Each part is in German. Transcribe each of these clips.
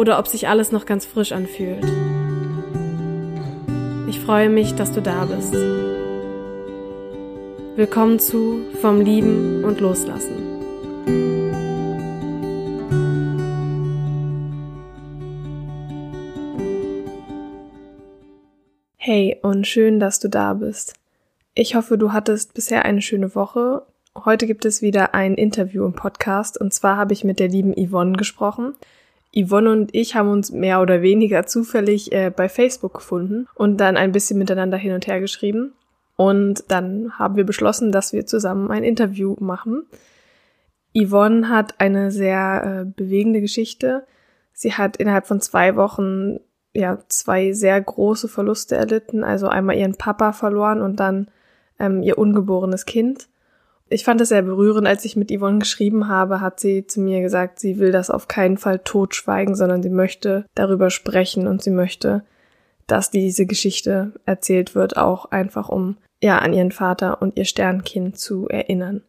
oder ob sich alles noch ganz frisch anfühlt. Ich freue mich, dass du da bist. Willkommen zu Vom Lieben und Loslassen. Hey und schön, dass du da bist. Ich hoffe, du hattest bisher eine schöne Woche Heute gibt es wieder ein Interview im Podcast und zwar habe ich mit der lieben Yvonne gesprochen. Yvonne und ich haben uns mehr oder weniger zufällig äh, bei Facebook gefunden und dann ein bisschen miteinander hin und her geschrieben. Und dann haben wir beschlossen, dass wir zusammen ein Interview machen. Yvonne hat eine sehr äh, bewegende Geschichte. Sie hat innerhalb von zwei Wochen ja zwei sehr große Verluste erlitten. Also einmal ihren Papa verloren und dann ähm, ihr ungeborenes Kind. Ich fand es sehr berührend, als ich mit Yvonne geschrieben habe, hat sie zu mir gesagt, sie will das auf keinen Fall totschweigen, sondern sie möchte darüber sprechen und sie möchte, dass diese Geschichte erzählt wird, auch einfach um ja an ihren Vater und ihr Sternkind zu erinnern.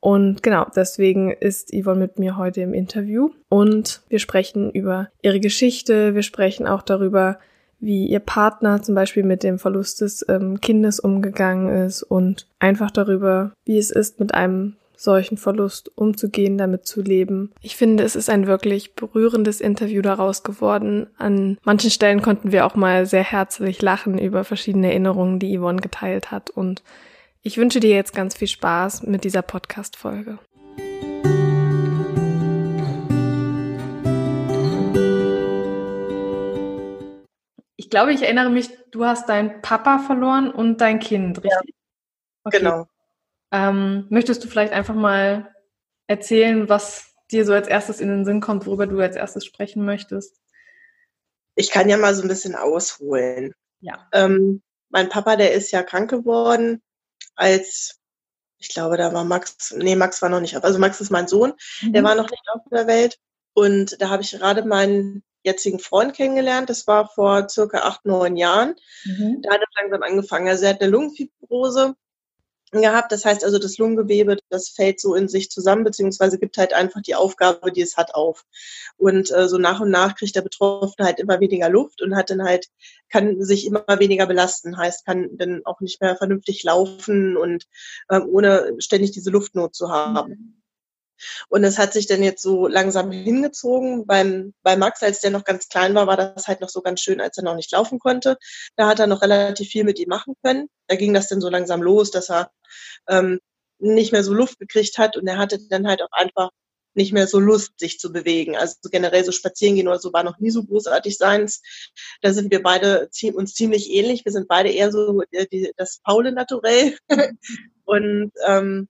Und genau, deswegen ist Yvonne mit mir heute im Interview und wir sprechen über ihre Geschichte, wir sprechen auch darüber, wie ihr Partner zum Beispiel mit dem Verlust des ähm, Kindes umgegangen ist und einfach darüber, wie es ist, mit einem solchen Verlust umzugehen, damit zu leben. Ich finde, es ist ein wirklich berührendes Interview daraus geworden. An manchen Stellen konnten wir auch mal sehr herzlich lachen über verschiedene Erinnerungen, die Yvonne geteilt hat. Und ich wünsche dir jetzt ganz viel Spaß mit dieser Podcast-Folge. Ich glaube, ich erinnere mich, du hast deinen Papa verloren und dein Kind, richtig? Ja, okay. genau. Ähm, möchtest du vielleicht einfach mal erzählen, was dir so als erstes in den Sinn kommt, worüber du als erstes sprechen möchtest? Ich kann ja mal so ein bisschen ausholen. Ja. Ähm, mein Papa, der ist ja krank geworden, als ich glaube, da war Max, nee, Max war noch nicht, also Max ist mein Sohn, mhm. der war noch nicht auf der Welt. Und da habe ich gerade meinen jetzigen Freund kennengelernt. Das war vor circa acht, neun Jahren. Mhm. Da hat er langsam angefangen. Also er hat eine Lungenfibrose gehabt. Das heißt also, das Lungengewebe, das fällt so in sich zusammen, beziehungsweise gibt halt einfach die Aufgabe, die es hat, auf. Und äh, so nach und nach kriegt der Betroffene halt immer weniger Luft und hat dann halt, kann sich immer weniger belasten, heißt, kann dann auch nicht mehr vernünftig laufen und ähm, ohne ständig diese Luftnot zu haben. Mhm. Und es hat sich dann jetzt so langsam hingezogen. Beim, bei Max, als der noch ganz klein war, war das halt noch so ganz schön, als er noch nicht laufen konnte. Da hat er noch relativ viel mit ihm machen können. Da ging das dann so langsam los, dass er ähm, nicht mehr so Luft gekriegt hat und er hatte dann halt auch einfach nicht mehr so Lust, sich zu bewegen. Also generell so spazieren gehen oder so war noch nie so großartig seins. Da sind wir beide uns ziemlich ähnlich. Wir sind beide eher so äh, das faule Naturell. und ähm,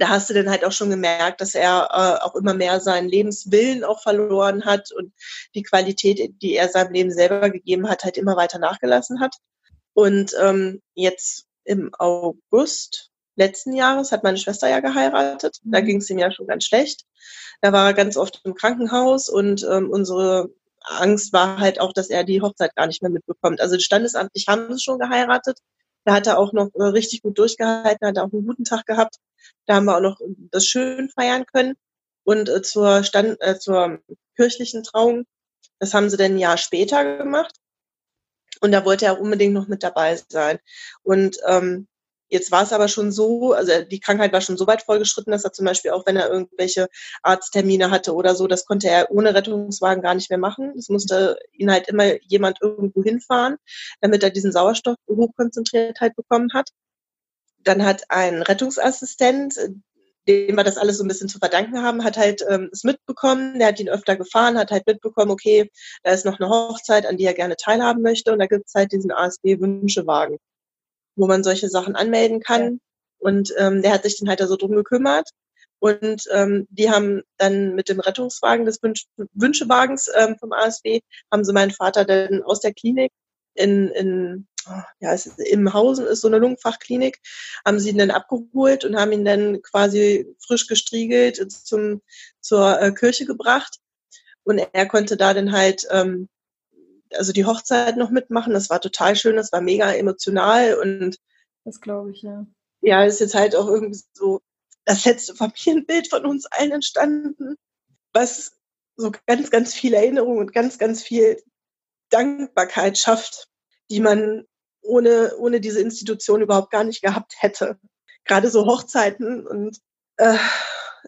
da hast du dann halt auch schon gemerkt, dass er äh, auch immer mehr seinen Lebenswillen auch verloren hat und die Qualität, die er seinem Leben selber gegeben hat, halt immer weiter nachgelassen hat. Und ähm, jetzt im August letzten Jahres hat meine Schwester ja geheiratet. Da mhm. ging es ihm ja schon ganz schlecht. Da war er ganz oft im Krankenhaus und ähm, unsere Angst war halt auch, dass er die Hochzeit gar nicht mehr mitbekommt. Also standesamtlich haben sie schon geheiratet. Da hat er auch noch äh, richtig gut durchgehalten, hat auch einen guten Tag gehabt. Da haben wir auch noch das schön feiern können. Und äh, zur, Stand, äh, zur kirchlichen Trauung, das haben sie dann ein Jahr später gemacht. Und da wollte er unbedingt noch mit dabei sein. Und ähm, Jetzt war es aber schon so, also die Krankheit war schon so weit fortgeschritten, dass er zum Beispiel auch, wenn er irgendwelche Arzttermine hatte oder so, das konnte er ohne Rettungswagen gar nicht mehr machen. Es musste ihn halt immer jemand irgendwo hinfahren, damit er diesen Sauerstoff hochkonzentriert halt bekommen hat. Dann hat ein Rettungsassistent, dem wir das alles so ein bisschen zu verdanken haben, hat halt ähm, es mitbekommen, der hat ihn öfter gefahren, hat halt mitbekommen, okay, da ist noch eine Hochzeit, an die er gerne teilhaben möchte und da gibt es halt diesen ASB-Wünschewagen, wo man solche Sachen anmelden kann. Ja. Und ähm, der hat sich dann halt da so drum gekümmert. Und ähm, die haben dann mit dem Rettungswagen des Wünsch Wünschewagens ähm, vom ASB, haben sie meinen Vater dann aus der Klinik in, in ja, es ist, im Hausen ist so eine Lungenfachklinik, haben sie ihn dann abgeholt und haben ihn dann quasi frisch gestriegelt zum, zur äh, Kirche gebracht. Und er konnte da dann halt, ähm, also die Hochzeit noch mitmachen. Das war total schön, das war mega emotional und das glaube ich, ja. Ja, ist jetzt halt auch irgendwie so das letzte Familienbild von uns allen entstanden, was so ganz, ganz viel Erinnerung und ganz, ganz viel Dankbarkeit schafft, die man ohne, ohne diese Institution überhaupt gar nicht gehabt hätte. Gerade so Hochzeiten und äh,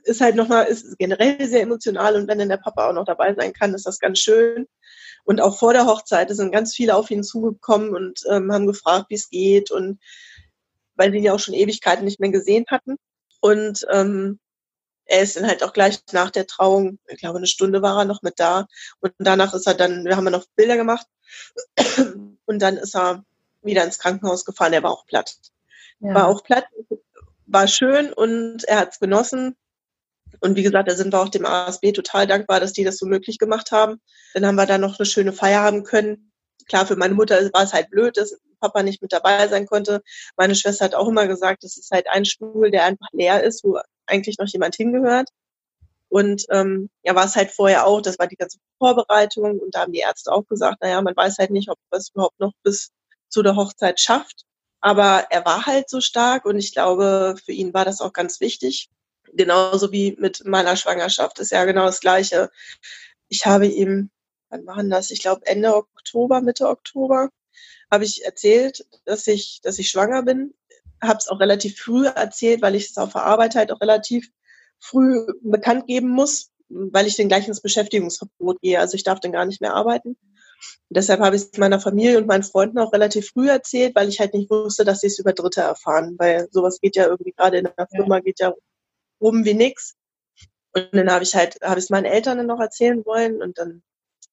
ist halt nochmal, ist generell sehr emotional und wenn dann der Papa auch noch dabei sein kann, ist das ganz schön. Und auch vor der Hochzeit sind ganz viele auf ihn zugekommen und ähm, haben gefragt, wie es geht und weil sie ihn ja auch schon Ewigkeiten nicht mehr gesehen hatten. Und ähm, er ist dann halt auch gleich nach der Trauung, ich glaube eine Stunde war er noch mit da und danach ist er dann, wir haben ja noch Bilder gemacht und dann ist er wieder ins Krankenhaus gefahren. Er war auch platt. Ja. War auch platt, war schön und er hat es genossen. Und wie gesagt, da sind wir auch dem ASB total dankbar, dass die das so möglich gemacht haben. Dann haben wir da noch eine schöne Feier haben können. Klar, für meine Mutter war es halt blöd, dass Papa nicht mit dabei sein konnte. Meine Schwester hat auch immer gesagt, es ist halt ein Stuhl, der einfach leer ist, wo eigentlich noch jemand hingehört. Und ähm, ja, war es halt vorher auch, das war die ganze Vorbereitung und da haben die Ärzte auch gesagt, naja, man weiß halt nicht, ob es überhaupt noch bis zu der Hochzeit schafft. Aber er war halt so stark und ich glaube, für ihn war das auch ganz wichtig. Genauso wie mit meiner Schwangerschaft ist ja genau das Gleiche. Ich habe ihm, wann waren das? Ich glaube Ende Oktober, Mitte Oktober, habe ich erzählt, dass ich, dass ich schwanger bin. Habe es auch relativ früh erzählt, weil ich es auf der Arbeit halt auch relativ früh bekannt geben muss, weil ich dann gleich ins Beschäftigungsverbot gehe. Also ich darf dann gar nicht mehr arbeiten. Und deshalb habe ich es meiner Familie und meinen Freunden auch relativ früh erzählt, weil ich halt nicht wusste, dass sie es über Dritte erfahren, weil sowas geht ja irgendwie gerade in der Firma geht ja rum wie nix. Und dann habe ich halt, habe ich es meinen Eltern dann noch erzählen wollen und dann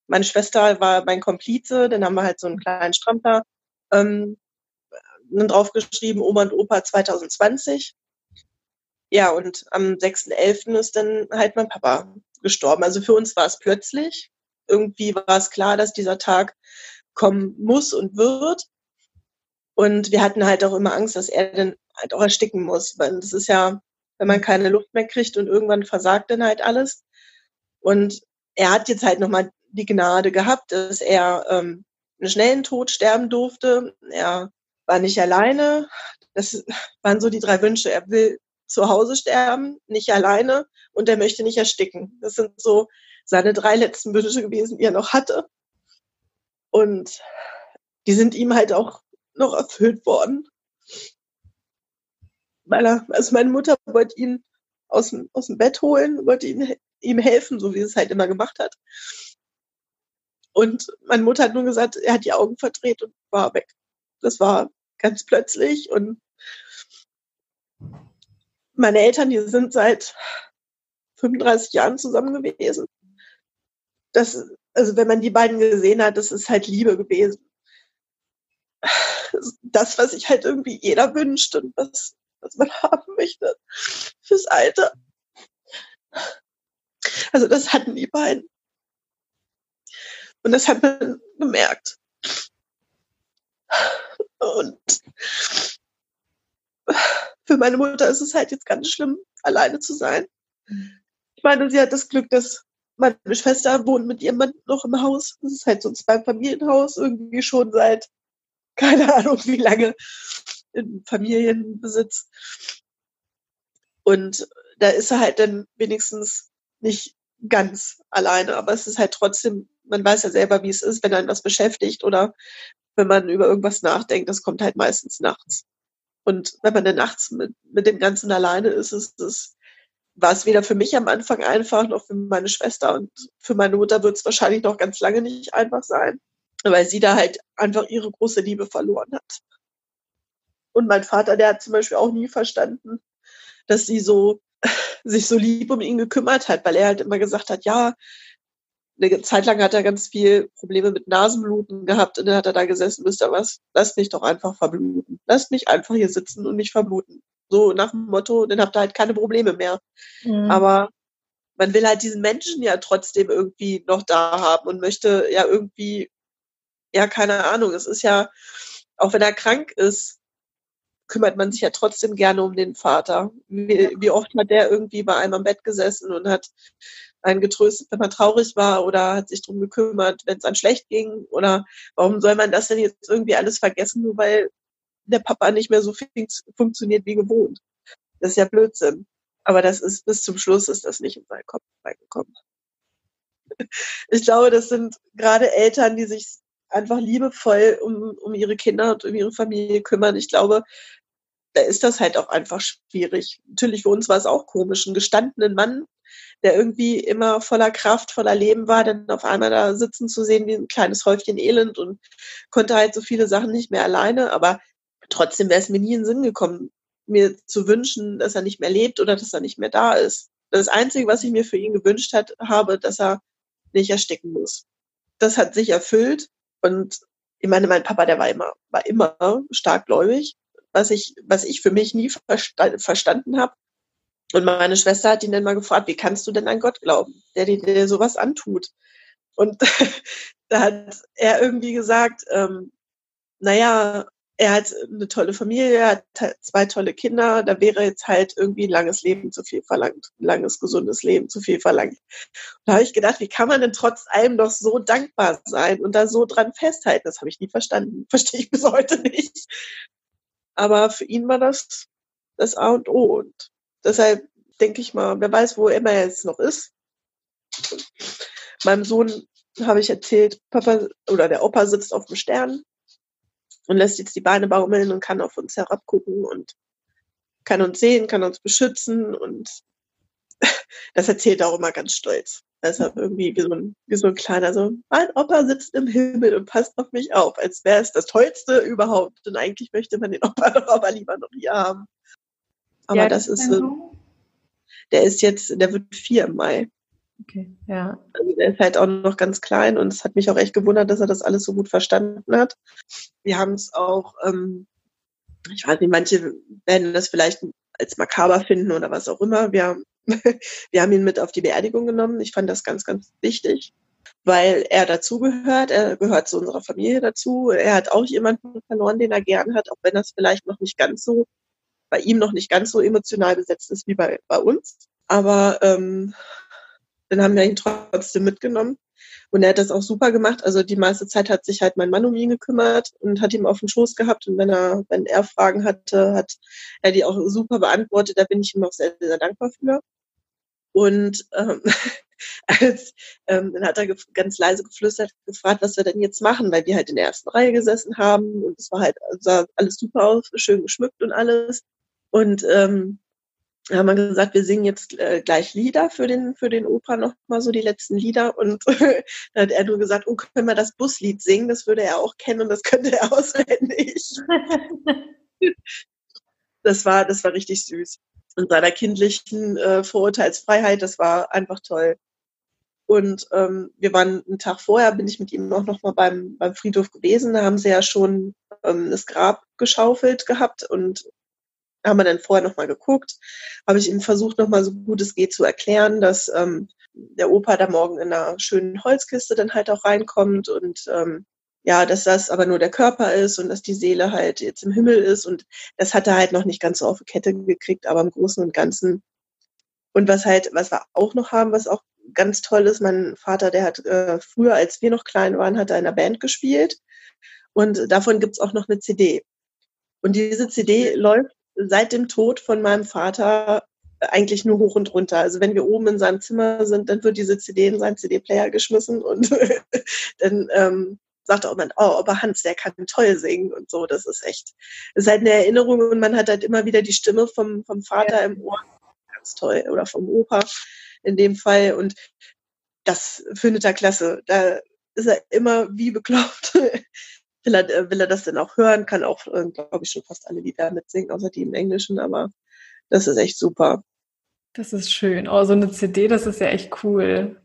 meine Schwester war mein Komplize, dann haben wir halt so einen kleinen Strampler ähm, draufgeschrieben, Oma und Opa 2020. Ja, und am 6.11. ist dann halt mein Papa gestorben. Also für uns war es plötzlich irgendwie war es klar, dass dieser Tag kommen muss und wird. Und wir hatten halt auch immer Angst, dass er dann halt auch ersticken muss, weil das ist ja, wenn man keine Luft mehr kriegt und irgendwann versagt dann halt alles. Und er hat jetzt halt nochmal die Gnade gehabt, dass er ähm, einen schnellen Tod sterben durfte. Er war nicht alleine. Das waren so die drei Wünsche. Er will zu Hause sterben, nicht alleine und er möchte nicht ersticken. Das sind so seine drei letzten Wünsche gewesen, die er noch hatte. Und die sind ihm halt auch noch erfüllt worden. Weil er, also meine Mutter wollte ihn aus dem, aus dem Bett holen, wollte ihn, ihm helfen, so wie es halt immer gemacht hat. Und meine Mutter hat nur gesagt, er hat die Augen verdreht und war weg. Das war ganz plötzlich und meine Eltern, die sind seit 35 Jahren zusammen gewesen das, also wenn man die beiden gesehen hat, das ist halt Liebe gewesen. Das, was sich halt irgendwie jeder wünscht und was, was man haben möchte fürs Alter. Also das hatten die beiden. Und das hat man gemerkt. Und für meine Mutter ist es halt jetzt ganz schlimm, alleine zu sein. Ich meine, sie hat das Glück, dass meine Schwester wohnt mit ihrem Mann noch im Haus. Das ist halt so ein Zwei-Familienhaus, irgendwie schon seit, keine Ahnung wie lange, in Familienbesitz. Und da ist er halt dann wenigstens nicht ganz alleine, aber es ist halt trotzdem, man weiß ja selber, wie es ist, wenn einen was beschäftigt oder wenn man über irgendwas nachdenkt, das kommt halt meistens nachts. Und wenn man dann nachts mit, mit dem Ganzen alleine ist, ist es, war es weder für mich am Anfang einfach, noch für meine Schwester und für meine Mutter wird es wahrscheinlich noch ganz lange nicht einfach sein, weil sie da halt einfach ihre große Liebe verloren hat. Und mein Vater, der hat zum Beispiel auch nie verstanden, dass sie so sich so lieb um ihn gekümmert hat, weil er halt immer gesagt hat, ja, eine Zeit lang hat er ganz viel Probleme mit Nasenbluten gehabt und dann hat er da gesessen, ihr was, lasst mich doch einfach verbluten. Lasst mich einfach hier sitzen und mich verbluten. So nach dem Motto, dann habt ihr halt keine Probleme mehr. Mhm. Aber man will halt diesen Menschen ja trotzdem irgendwie noch da haben und möchte ja irgendwie, ja, keine Ahnung, es ist ja, auch wenn er krank ist, kümmert man sich ja trotzdem gerne um den Vater. Wie, wie oft hat der irgendwie bei einem am Bett gesessen und hat einen getröstet, wenn man traurig war oder hat sich drum gekümmert, wenn es einem schlecht ging? Oder warum soll man das denn jetzt irgendwie alles vergessen, nur weil der Papa nicht mehr so funktioniert wie gewohnt? Das ist ja Blödsinn. Aber das ist bis zum Schluss ist das nicht in seinen Kopf reingekommen. Ich glaube, das sind gerade Eltern, die sich einfach liebevoll um, um ihre Kinder und um ihre Familie kümmern. Ich glaube, da ist das halt auch einfach schwierig. Natürlich für uns war es auch komisch, einen gestandenen Mann, der irgendwie immer voller Kraft, voller Leben war, dann auf einmal da sitzen zu sehen wie ein kleines Häufchen Elend und konnte halt so viele Sachen nicht mehr alleine. Aber trotzdem wäre es mir nie in den Sinn gekommen, mir zu wünschen, dass er nicht mehr lebt oder dass er nicht mehr da ist. Das Einzige, was ich mir für ihn gewünscht hat, habe, dass er nicht ersticken muss. Das hat sich erfüllt und ich meine, mein Papa, der war immer, war immer stark gläubig was ich, was ich für mich nie versta verstanden habe. Und meine Schwester hat ihn dann mal gefragt, wie kannst du denn an Gott glauben, der dir, dir sowas antut? Und da hat er irgendwie gesagt, ähm, naja, er hat eine tolle Familie, er hat zwei tolle Kinder, da wäre jetzt halt irgendwie ein langes Leben zu viel verlangt, ein langes, gesundes Leben zu viel verlangt. Und da habe ich gedacht, wie kann man denn trotz allem doch so dankbar sein und da so dran festhalten? Das habe ich nie verstanden, verstehe ich bis heute nicht. Aber für ihn war das das A und O. Und deshalb denke ich mal, wer weiß, wo immer er jetzt noch ist. Meinem Sohn habe ich erzählt, Papa oder der Opa sitzt auf dem Stern und lässt jetzt die Beine baumeln und kann auf uns herabgucken und kann uns sehen, kann uns beschützen und das erzählt er auch immer ganz stolz. Deshalb irgendwie wie so, ein, wie so ein kleiner, so, mein Opa sitzt im Himmel und passt auf mich auf, als wäre es das Tollste überhaupt. Und eigentlich möchte man den Opa doch aber lieber noch hier haben. Aber ja, das, das ist, so, der ist jetzt, der wird vier im Mai. Okay, ja. Also der ist halt auch noch ganz klein und es hat mich auch echt gewundert, dass er das alles so gut verstanden hat. Wir haben es auch, ähm, ich weiß nicht, manche werden das vielleicht als makaber finden oder was auch immer. Wir haben wir haben ihn mit auf die Beerdigung genommen. Ich fand das ganz, ganz wichtig, weil er dazugehört. Er gehört zu unserer Familie dazu. Er hat auch jemanden verloren, den er gern hat, auch wenn das vielleicht noch nicht ganz so, bei ihm noch nicht ganz so emotional besetzt ist wie bei, bei uns. Aber ähm, dann haben wir ihn trotzdem mitgenommen. Und er hat das auch super gemacht. Also die meiste Zeit hat sich halt mein Mann um ihn gekümmert und hat ihm auf den Schoß gehabt. Und wenn er, wenn er Fragen hatte, hat er die auch super beantwortet. Da bin ich ihm auch sehr, sehr dankbar für. Und ähm, als, ähm, dann hat er ganz leise geflüstert, gefragt, was wir denn jetzt machen, weil wir halt in der ersten Reihe gesessen haben und es war halt, sah alles super aus, schön geschmückt und alles. Und ähm, haben wir gesagt, wir singen jetzt äh, gleich Lieder für den, für den Opa noch mal so die letzten Lieder. Und da hat er nur gesagt, oh, können wir das Buslied singen? Das würde er auch kennen und das könnte er auswendig. das war, das war richtig süß und seiner kindlichen äh, Vorurteilsfreiheit. Das war einfach toll. Und ähm, wir waren einen Tag vorher, bin ich mit ihm auch noch mal beim, beim Friedhof gewesen. Da haben sie ja schon ähm, das Grab geschaufelt gehabt und haben wir dann vorher noch mal geguckt. Habe ich ihm versucht, noch mal so gut es geht zu erklären, dass ähm, der Opa da morgen in einer schönen Holzkiste dann halt auch reinkommt und ähm, ja, dass das aber nur der Körper ist und dass die Seele halt jetzt im Himmel ist und das hat er halt noch nicht ganz so auf die Kette gekriegt, aber im Großen und Ganzen. Und was halt, was wir auch noch haben, was auch ganz toll ist, mein Vater, der hat äh, früher, als wir noch klein waren, hat er in einer Band gespielt und davon gibt's auch noch eine CD. Und diese CD läuft seit dem Tod von meinem Vater eigentlich nur hoch und runter. Also wenn wir oben in seinem Zimmer sind, dann wird diese CD in seinen CD-Player geschmissen und dann ähm, sagt auch man, oh, aber Hans, der kann toll singen und so. Das ist echt, das ist halt eine Erinnerung und man hat halt immer wieder die Stimme vom, vom Vater ja. im Ohr. Ganz toll. Oder vom Opa in dem Fall. Und das findet er klasse. Da ist er immer wie bekloppt. will, er, äh, will er das denn auch hören? Kann auch, äh, glaube ich, schon fast alle Lieder mitsingen, außer die im Englischen, aber das ist echt super. Das ist schön. Oh, so eine CD, das ist ja echt cool.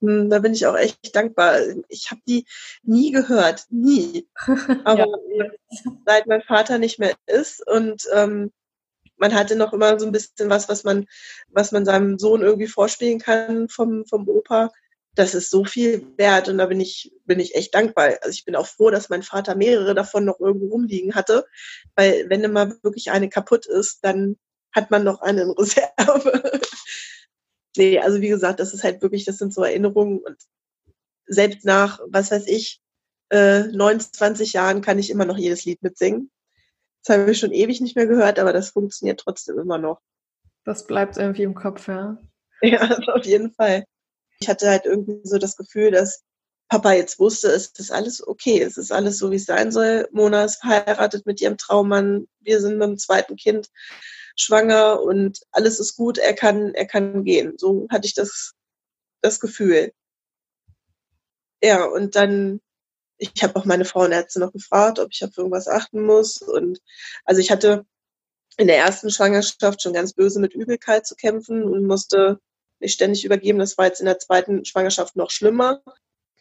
Hm, da bin ich auch echt dankbar. Ich habe die nie gehört, nie. Aber ja. seit mein Vater nicht mehr ist und ähm, man hatte noch immer so ein bisschen was, was man, was man seinem Sohn irgendwie vorspielen kann vom, vom Opa. Das ist so viel wert und da bin ich, bin ich echt dankbar. Also ich bin auch froh, dass mein Vater mehrere davon noch irgendwo rumliegen hatte, weil wenn immer wirklich eine kaputt ist, dann hat man noch eine in Reserve. nee, also wie gesagt, das ist halt wirklich, das sind so Erinnerungen und selbst nach, was weiß ich, äh, 29 Jahren kann ich immer noch jedes Lied mitsingen. Das habe ich schon ewig nicht mehr gehört, aber das funktioniert trotzdem immer noch. Das bleibt irgendwie im Kopf, ja. Ja, auf jeden Fall. Ich hatte halt irgendwie so das Gefühl, dass Papa jetzt wusste, es ist alles okay, es ist alles so, wie es sein soll. Mona ist verheiratet mit ihrem Traummann, wir sind mit dem zweiten Kind schwanger und alles ist gut, er kann, er kann gehen. So hatte ich das, das Gefühl. Ja, und dann, ich habe auch meine Frauenärzte noch gefragt, ob ich auf irgendwas achten muss. Und also ich hatte in der ersten Schwangerschaft schon ganz böse mit Übelkeit zu kämpfen und musste mich ständig übergeben. Das war jetzt in der zweiten Schwangerschaft noch schlimmer.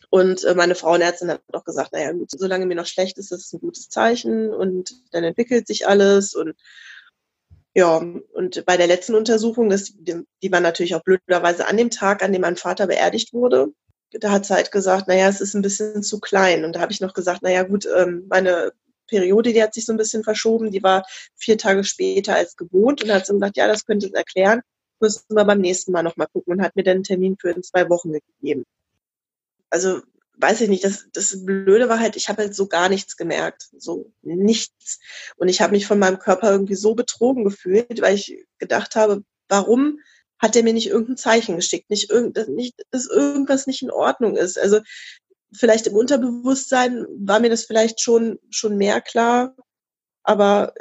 Und äh, meine Frauenärztin hat auch gesagt, naja, gut, solange mir noch schlecht ist, das ist ein gutes Zeichen und dann entwickelt sich alles und ja, und bei der letzten Untersuchung, das, die war natürlich auch blöderweise an dem Tag, an dem mein Vater beerdigt wurde. Da hat sie halt gesagt, naja, es ist ein bisschen zu klein. Und da habe ich noch gesagt, naja gut, ähm, meine Periode, die hat sich so ein bisschen verschoben, die war vier Tage später als gewohnt. Und da hat sie gesagt, ja, das könnte es erklären, müssen wir beim nächsten Mal nochmal gucken und hat mir dann einen Termin für in zwei Wochen gegeben. Also weiß ich nicht, das, das Blöde war halt, ich habe halt so gar nichts gemerkt, so nichts. Und ich habe mich von meinem Körper irgendwie so betrogen gefühlt, weil ich gedacht habe, warum hat er mir nicht irgendein Zeichen geschickt, nicht, irgend, nicht dass irgendwas nicht in Ordnung ist. Also vielleicht im Unterbewusstsein war mir das vielleicht schon, schon mehr klar, aber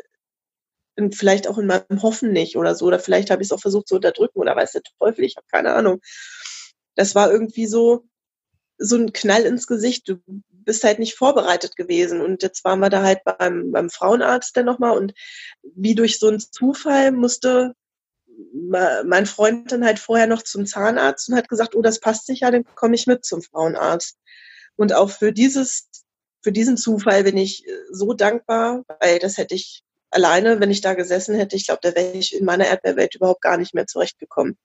vielleicht auch in meinem Hoffen nicht oder so. Oder vielleicht habe ich es auch versucht zu unterdrücken oder weiß der Teufel, ich habe keine Ahnung. Das war irgendwie so, so ein Knall ins Gesicht. Du bist halt nicht vorbereitet gewesen. Und jetzt waren wir da halt beim, beim Frauenarzt dann nochmal und wie durch so einen Zufall musste mein Freund dann halt vorher noch zum Zahnarzt und hat gesagt, oh, das passt sich ja, dann komme ich mit zum Frauenarzt. Und auch für dieses, für diesen Zufall bin ich so dankbar, weil das hätte ich alleine, wenn ich da gesessen hätte, ich glaube, da wäre ich in meiner Erdbeerwelt überhaupt gar nicht mehr zurechtgekommen.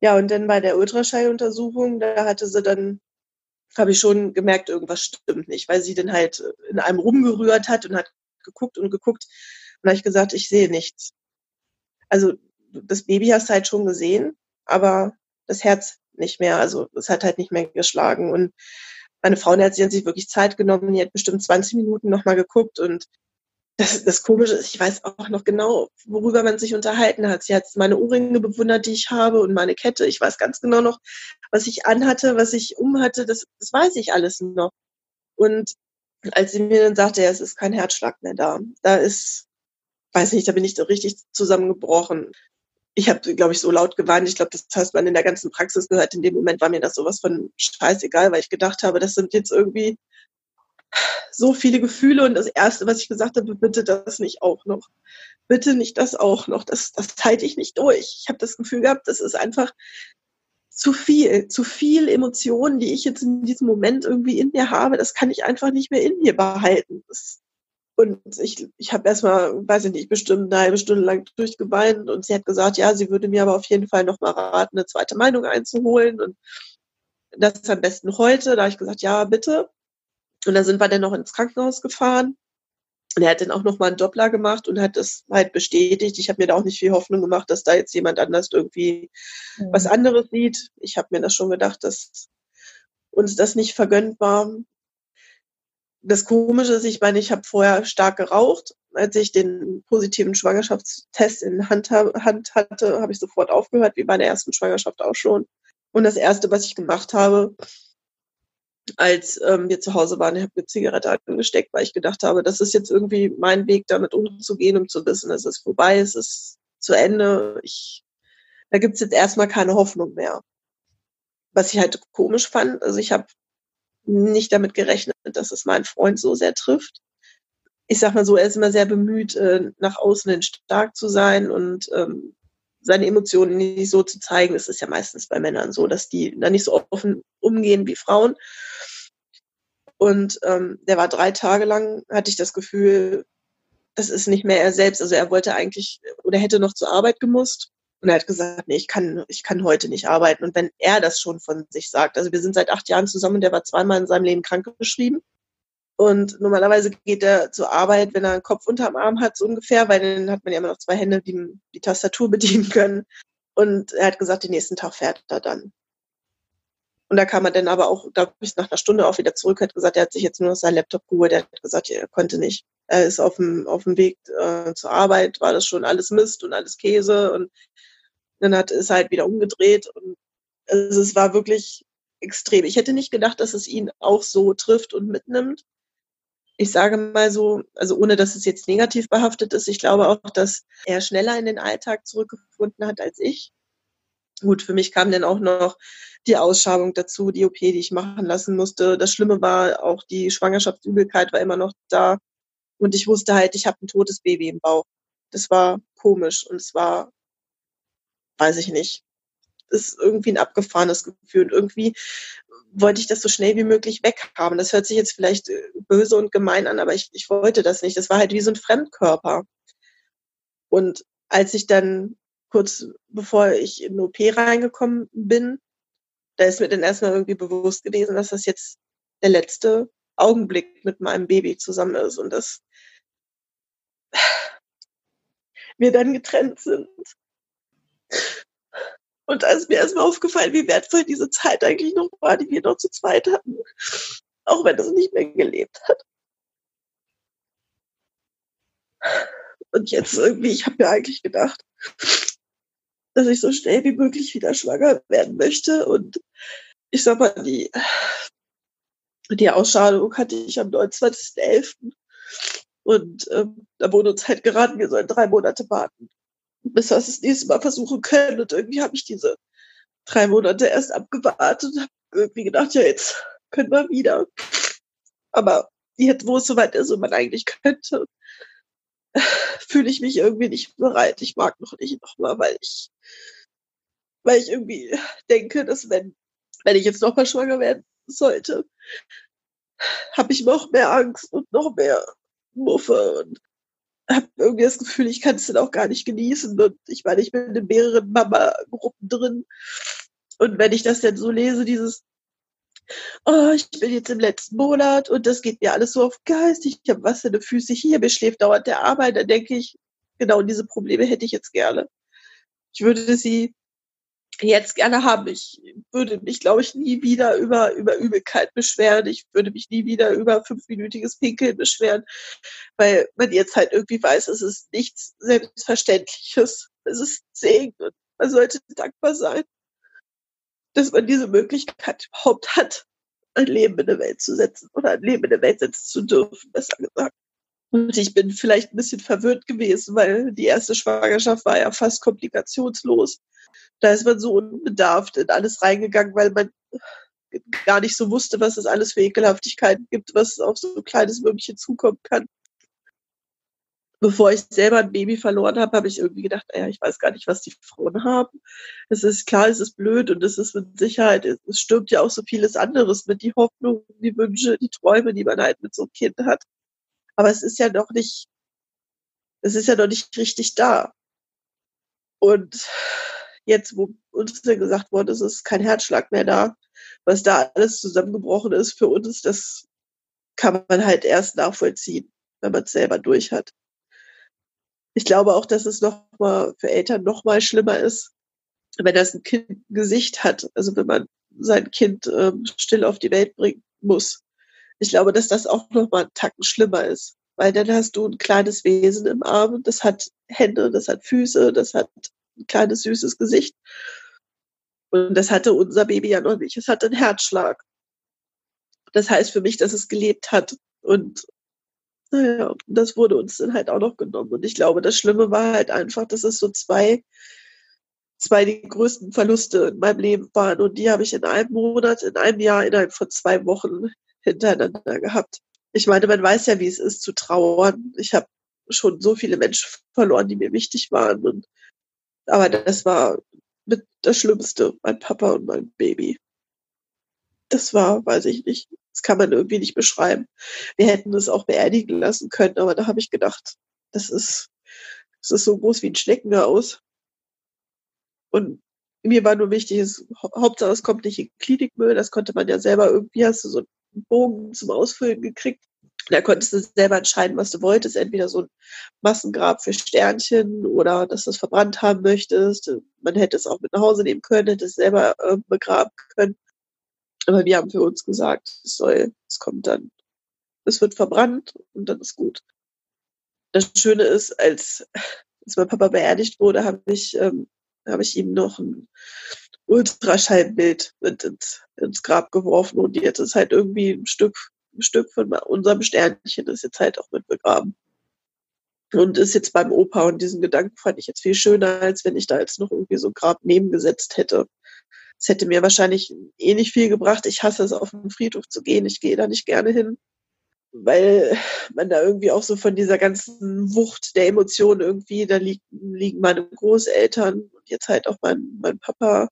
Ja, und dann bei der Ultraschalluntersuchung, da hatte sie dann, habe ich schon gemerkt, irgendwas stimmt nicht, weil sie dann halt in einem rumgerührt hat und hat geguckt und geguckt. Und da habe ich gesagt, ich sehe nichts. Also das Baby hast du halt schon gesehen, aber das Herz nicht mehr. Also es hat halt nicht mehr geschlagen. Und meine Frauenärztin hat sich wirklich Zeit genommen, die hat bestimmt 20 Minuten nochmal geguckt und das, das Komische ist, ich weiß auch noch genau, worüber man sich unterhalten hat. Sie hat meine Ohrringe bewundert, die ich habe und meine Kette. Ich weiß ganz genau noch, was ich anhatte, was ich umhatte. Das, das weiß ich alles noch. Und als sie mir dann sagte, ja, es ist kein Herzschlag mehr da, da ist, weiß nicht, da bin ich so richtig zusammengebrochen. Ich habe, glaube ich, so laut geweint. Ich glaube, das hast man in der ganzen Praxis gehört. In dem Moment war mir das sowas von scheißegal, weil ich gedacht habe, das sind jetzt irgendwie so viele Gefühle und das Erste, was ich gesagt habe, bitte das nicht auch noch. Bitte nicht das auch noch. Das, das halte ich nicht durch. Ich habe das Gefühl gehabt, das ist einfach zu viel, zu viel Emotionen, die ich jetzt in diesem Moment irgendwie in mir habe. Das kann ich einfach nicht mehr in mir behalten. Das, und ich, ich habe erstmal, weiß ich nicht, bestimmt eine halbe Stunde lang durchgeweint und sie hat gesagt, ja, sie würde mir aber auf jeden Fall nochmal raten, eine zweite Meinung einzuholen und das ist am besten heute. Da habe ich gesagt, ja, bitte. Und da sind wir dann noch ins Krankenhaus gefahren. Und er hat dann auch noch mal einen Doppler gemacht und hat das halt bestätigt. Ich habe mir da auch nicht viel Hoffnung gemacht, dass da jetzt jemand anders irgendwie mhm. was anderes sieht. Ich habe mir das schon gedacht, dass uns das nicht vergönnt war. Das Komische ist, ich meine, ich habe vorher stark geraucht. Als ich den positiven Schwangerschaftstest in Hand, Hand hatte, habe ich sofort aufgehört, wie bei der ersten Schwangerschaft auch schon. Und das Erste, was ich gemacht habe, als ähm, wir zu Hause waren, ich habe eine Zigarette angesteckt, weil ich gedacht habe, das ist jetzt irgendwie mein Weg, damit umzugehen, um zu wissen, es ist vorbei, es ist zu Ende. Ich, da gibt's jetzt erstmal keine Hoffnung mehr. Was ich halt komisch fand, also ich habe nicht damit gerechnet, dass es meinen Freund so sehr trifft. Ich sag mal so, er ist immer sehr bemüht, äh, nach außen hin stark zu sein und ähm, seine Emotionen nicht so zu zeigen. Es ist ja meistens bei Männern so, dass die da nicht so offen umgehen wie Frauen. Und ähm, der war drei Tage lang, hatte ich das Gefühl, das ist nicht mehr er selbst. Also er wollte eigentlich oder hätte noch zur Arbeit gemusst. Und er hat gesagt, nee, ich kann, ich kann heute nicht arbeiten. Und wenn er das schon von sich sagt, also wir sind seit acht Jahren zusammen der war zweimal in seinem Leben krank geschrieben. Und normalerweise geht er zur Arbeit, wenn er einen Kopf unterm Arm hat, so ungefähr, weil dann hat man ja immer noch zwei Hände, die die Tastatur bedienen können. Und er hat gesagt, den nächsten Tag fährt er dann. Und da kam er dann aber auch, glaube ich, nach einer Stunde auch wieder zurück, hat gesagt, er hat sich jetzt nur sein Laptop geholt, er hat gesagt, er konnte nicht. Er ist auf dem, auf dem Weg äh, zur Arbeit, war das schon alles Mist und alles Käse und dann hat es halt wieder umgedreht und also es war wirklich extrem. Ich hätte nicht gedacht, dass es ihn auch so trifft und mitnimmt ich sage mal so, also ohne dass es jetzt negativ behaftet ist, ich glaube auch, dass er schneller in den Alltag zurückgefunden hat als ich. Gut, für mich kam dann auch noch die Ausschabung dazu, die OP, die ich machen lassen musste. Das Schlimme war auch die Schwangerschaftsübelkeit war immer noch da. Und ich wusste halt, ich habe ein totes Baby im Bauch. Das war komisch und es war, weiß ich nicht, ist irgendwie ein abgefahrenes Gefühl. Und irgendwie wollte ich das so schnell wie möglich weghaben. Das hört sich jetzt vielleicht äh, böse und gemein an, aber ich, ich wollte das nicht. Das war halt wie so ein Fremdkörper. Und als ich dann kurz bevor ich in OP reingekommen bin, da ist mir dann erstmal irgendwie bewusst gewesen, dass das jetzt der letzte Augenblick mit meinem Baby zusammen ist und dass wir dann getrennt sind. Und da ist mir erstmal aufgefallen, wie wertvoll diese Zeit eigentlich noch war, die wir noch zu zweit hatten. Auch wenn es nicht mehr gelebt hat. Und jetzt irgendwie, ich habe mir eigentlich gedacht, dass ich so schnell wie möglich wieder schwanger werden möchte. Und ich sag mal, die, die Ausstrahlung hatte ich am 29.11. Und ähm, da wurde uns halt geraten, wir sollen drei Monate warten bis wir es das nächste Mal versuchen können. Und irgendwie habe ich diese drei Monate erst abgewartet und habe irgendwie gedacht, ja, jetzt können wir wieder. Aber jetzt, wo es soweit ist und man eigentlich könnte, fühle ich mich irgendwie nicht bereit. Ich mag noch nicht nochmal, weil ich, weil ich irgendwie denke, dass wenn, wenn ich jetzt nochmal schwanger werden sollte, habe ich noch mehr Angst und noch mehr Muffe und habe irgendwie das Gefühl, ich kann es dann auch gar nicht genießen. Und ich meine, ich bin in mehreren Mama-Gruppen drin. Und wenn ich das dann so lese, dieses, oh, ich bin jetzt im letzten Monat und das geht mir alles so auf Geist, ich habe was in den Füßen hier, mir schläft dauernd der Arbeit, dann denke ich, genau diese Probleme hätte ich jetzt gerne. Ich würde sie jetzt gerne haben. Ich würde mich, glaube ich, nie wieder über, über Übelkeit beschweren. Ich würde mich nie wieder über fünfminütiges Pinkeln beschweren, weil man jetzt halt irgendwie weiß, es ist nichts Selbstverständliches. Es ist Segen und man sollte dankbar sein, dass man diese Möglichkeit überhaupt hat, ein Leben in der Welt zu setzen oder ein Leben in der Welt setzen zu dürfen, besser gesagt. Und ich bin vielleicht ein bisschen verwirrt gewesen, weil die erste Schwangerschaft war ja fast komplikationslos da ist man so unbedarft in alles reingegangen, weil man gar nicht so wusste, was es alles für Ekelhaftigkeiten gibt, was auf so ein kleines Würmchen zukommen kann. Bevor ich selber ein Baby verloren habe, habe ich irgendwie gedacht, naja, ich weiß gar nicht, was die Frauen haben. Es ist klar, es ist blöd und es ist mit Sicherheit, es stirbt ja auch so vieles anderes mit, die Hoffnung, die Wünsche, die Träume, die man halt mit so einem Kind hat. Aber es ist ja noch nicht, es ist ja noch nicht richtig da. Und jetzt, wo uns ja gesagt worden ist, ist kein Herzschlag mehr da, was da alles zusammengebrochen ist für uns, das kann man halt erst nachvollziehen, wenn man es selber durch hat. Ich glaube auch, dass es noch mal für Eltern noch mal schlimmer ist, wenn das ein Kind ein Gesicht hat, also wenn man sein Kind ähm, still auf die Welt bringen muss. Ich glaube, dass das auch noch mal einen Tacken schlimmer ist, weil dann hast du ein kleines Wesen im Arm, das hat Hände, das hat Füße, das hat ein kleines süßes Gesicht. Und das hatte unser Baby ja noch nicht. Es hatte einen Herzschlag. Das heißt für mich, dass es gelebt hat. Und naja, das wurde uns dann halt auch noch genommen. Und ich glaube, das Schlimme war halt einfach, dass es so zwei, zwei die größten Verluste in meinem Leben waren. Und die habe ich in einem Monat, in einem Jahr, innerhalb von zwei Wochen hintereinander gehabt. Ich meine, man weiß ja, wie es ist zu trauern. Ich habe schon so viele Menschen verloren, die mir wichtig waren. Und, aber das war mit das Schlimmste, mein Papa und mein Baby. Das war, weiß ich nicht, das kann man irgendwie nicht beschreiben. Wir hätten es auch beerdigen lassen können, aber da habe ich gedacht, das ist, das ist so groß wie ein Schneckenhaus. Und mir war nur wichtig, es, Hauptsache es kommt nicht in Klinikmüll, das konnte man ja selber irgendwie, hast du so einen Bogen zum Ausfüllen gekriegt. Da konntest du selber entscheiden, was du wolltest. Entweder so ein Massengrab für Sternchen oder dass du es verbrannt haben möchtest. Man hätte es auch mit nach Hause nehmen können, hätte es selber äh, begraben können. Aber wir haben für uns gesagt, es soll, es kommt dann, es wird verbrannt und dann ist gut. Das Schöne ist, als, als mein Papa beerdigt wurde, habe ich, ähm, habe ich ihm noch ein Ultraschallbild mit ins, ins Grab geworfen und jetzt ist halt irgendwie ein Stück, ein Stück von unserem Sternchen ist jetzt halt auch mit begraben. Und ist jetzt beim Opa und diesen Gedanken fand ich jetzt viel schöner, als wenn ich da jetzt noch irgendwie so ein Grab nebengesetzt hätte. Es hätte mir wahrscheinlich eh nicht viel gebracht. Ich hasse es, auf den Friedhof zu gehen. Ich gehe da nicht gerne hin, weil man da irgendwie auch so von dieser ganzen Wucht der Emotionen irgendwie, da liegt, liegen meine Großeltern und jetzt halt auch mein, mein Papa.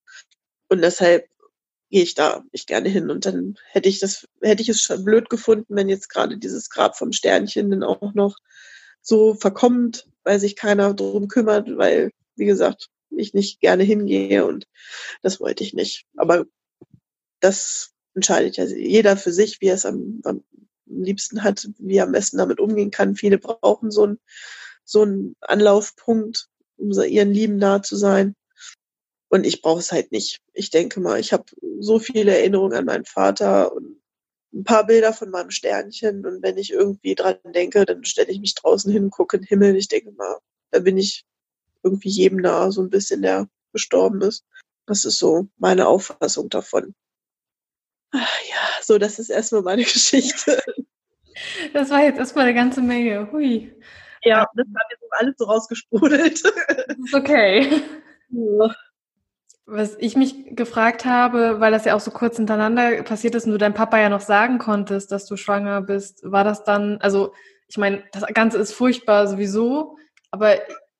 Und deshalb gehe ich da nicht gerne hin. Und dann hätte ich das, hätte ich es schon blöd gefunden, wenn jetzt gerade dieses Grab vom Sternchen dann auch noch so verkommt, weil sich keiner drum kümmert, weil, wie gesagt, ich nicht gerne hingehe und das wollte ich nicht. Aber das entscheidet ja jeder für sich, wie er es am, am liebsten hat, wie er am besten damit umgehen kann. Viele brauchen so einen, so einen Anlaufpunkt, um ihren Lieben nahe zu sein. Und ich brauche es halt nicht. Ich denke mal, ich habe so viele Erinnerungen an meinen Vater und ein paar Bilder von meinem Sternchen. Und wenn ich irgendwie dran denke, dann stelle ich mich draußen hin, gucke in den Himmel. Ich denke mal, da bin ich irgendwie jedem nahe, so ein bisschen, der gestorben ist. Das ist so meine Auffassung davon. Ach ja, so, das ist erstmal meine Geschichte. Das war jetzt erstmal eine ganze Menge. Hui. Ja, das hat jetzt alles so rausgesprudelt. Das ist okay. Ja. Was ich mich gefragt habe, weil das ja auch so kurz hintereinander passiert ist und du deinem Papa ja noch sagen konntest, dass du schwanger bist, war das dann, also ich meine, das Ganze ist furchtbar sowieso, aber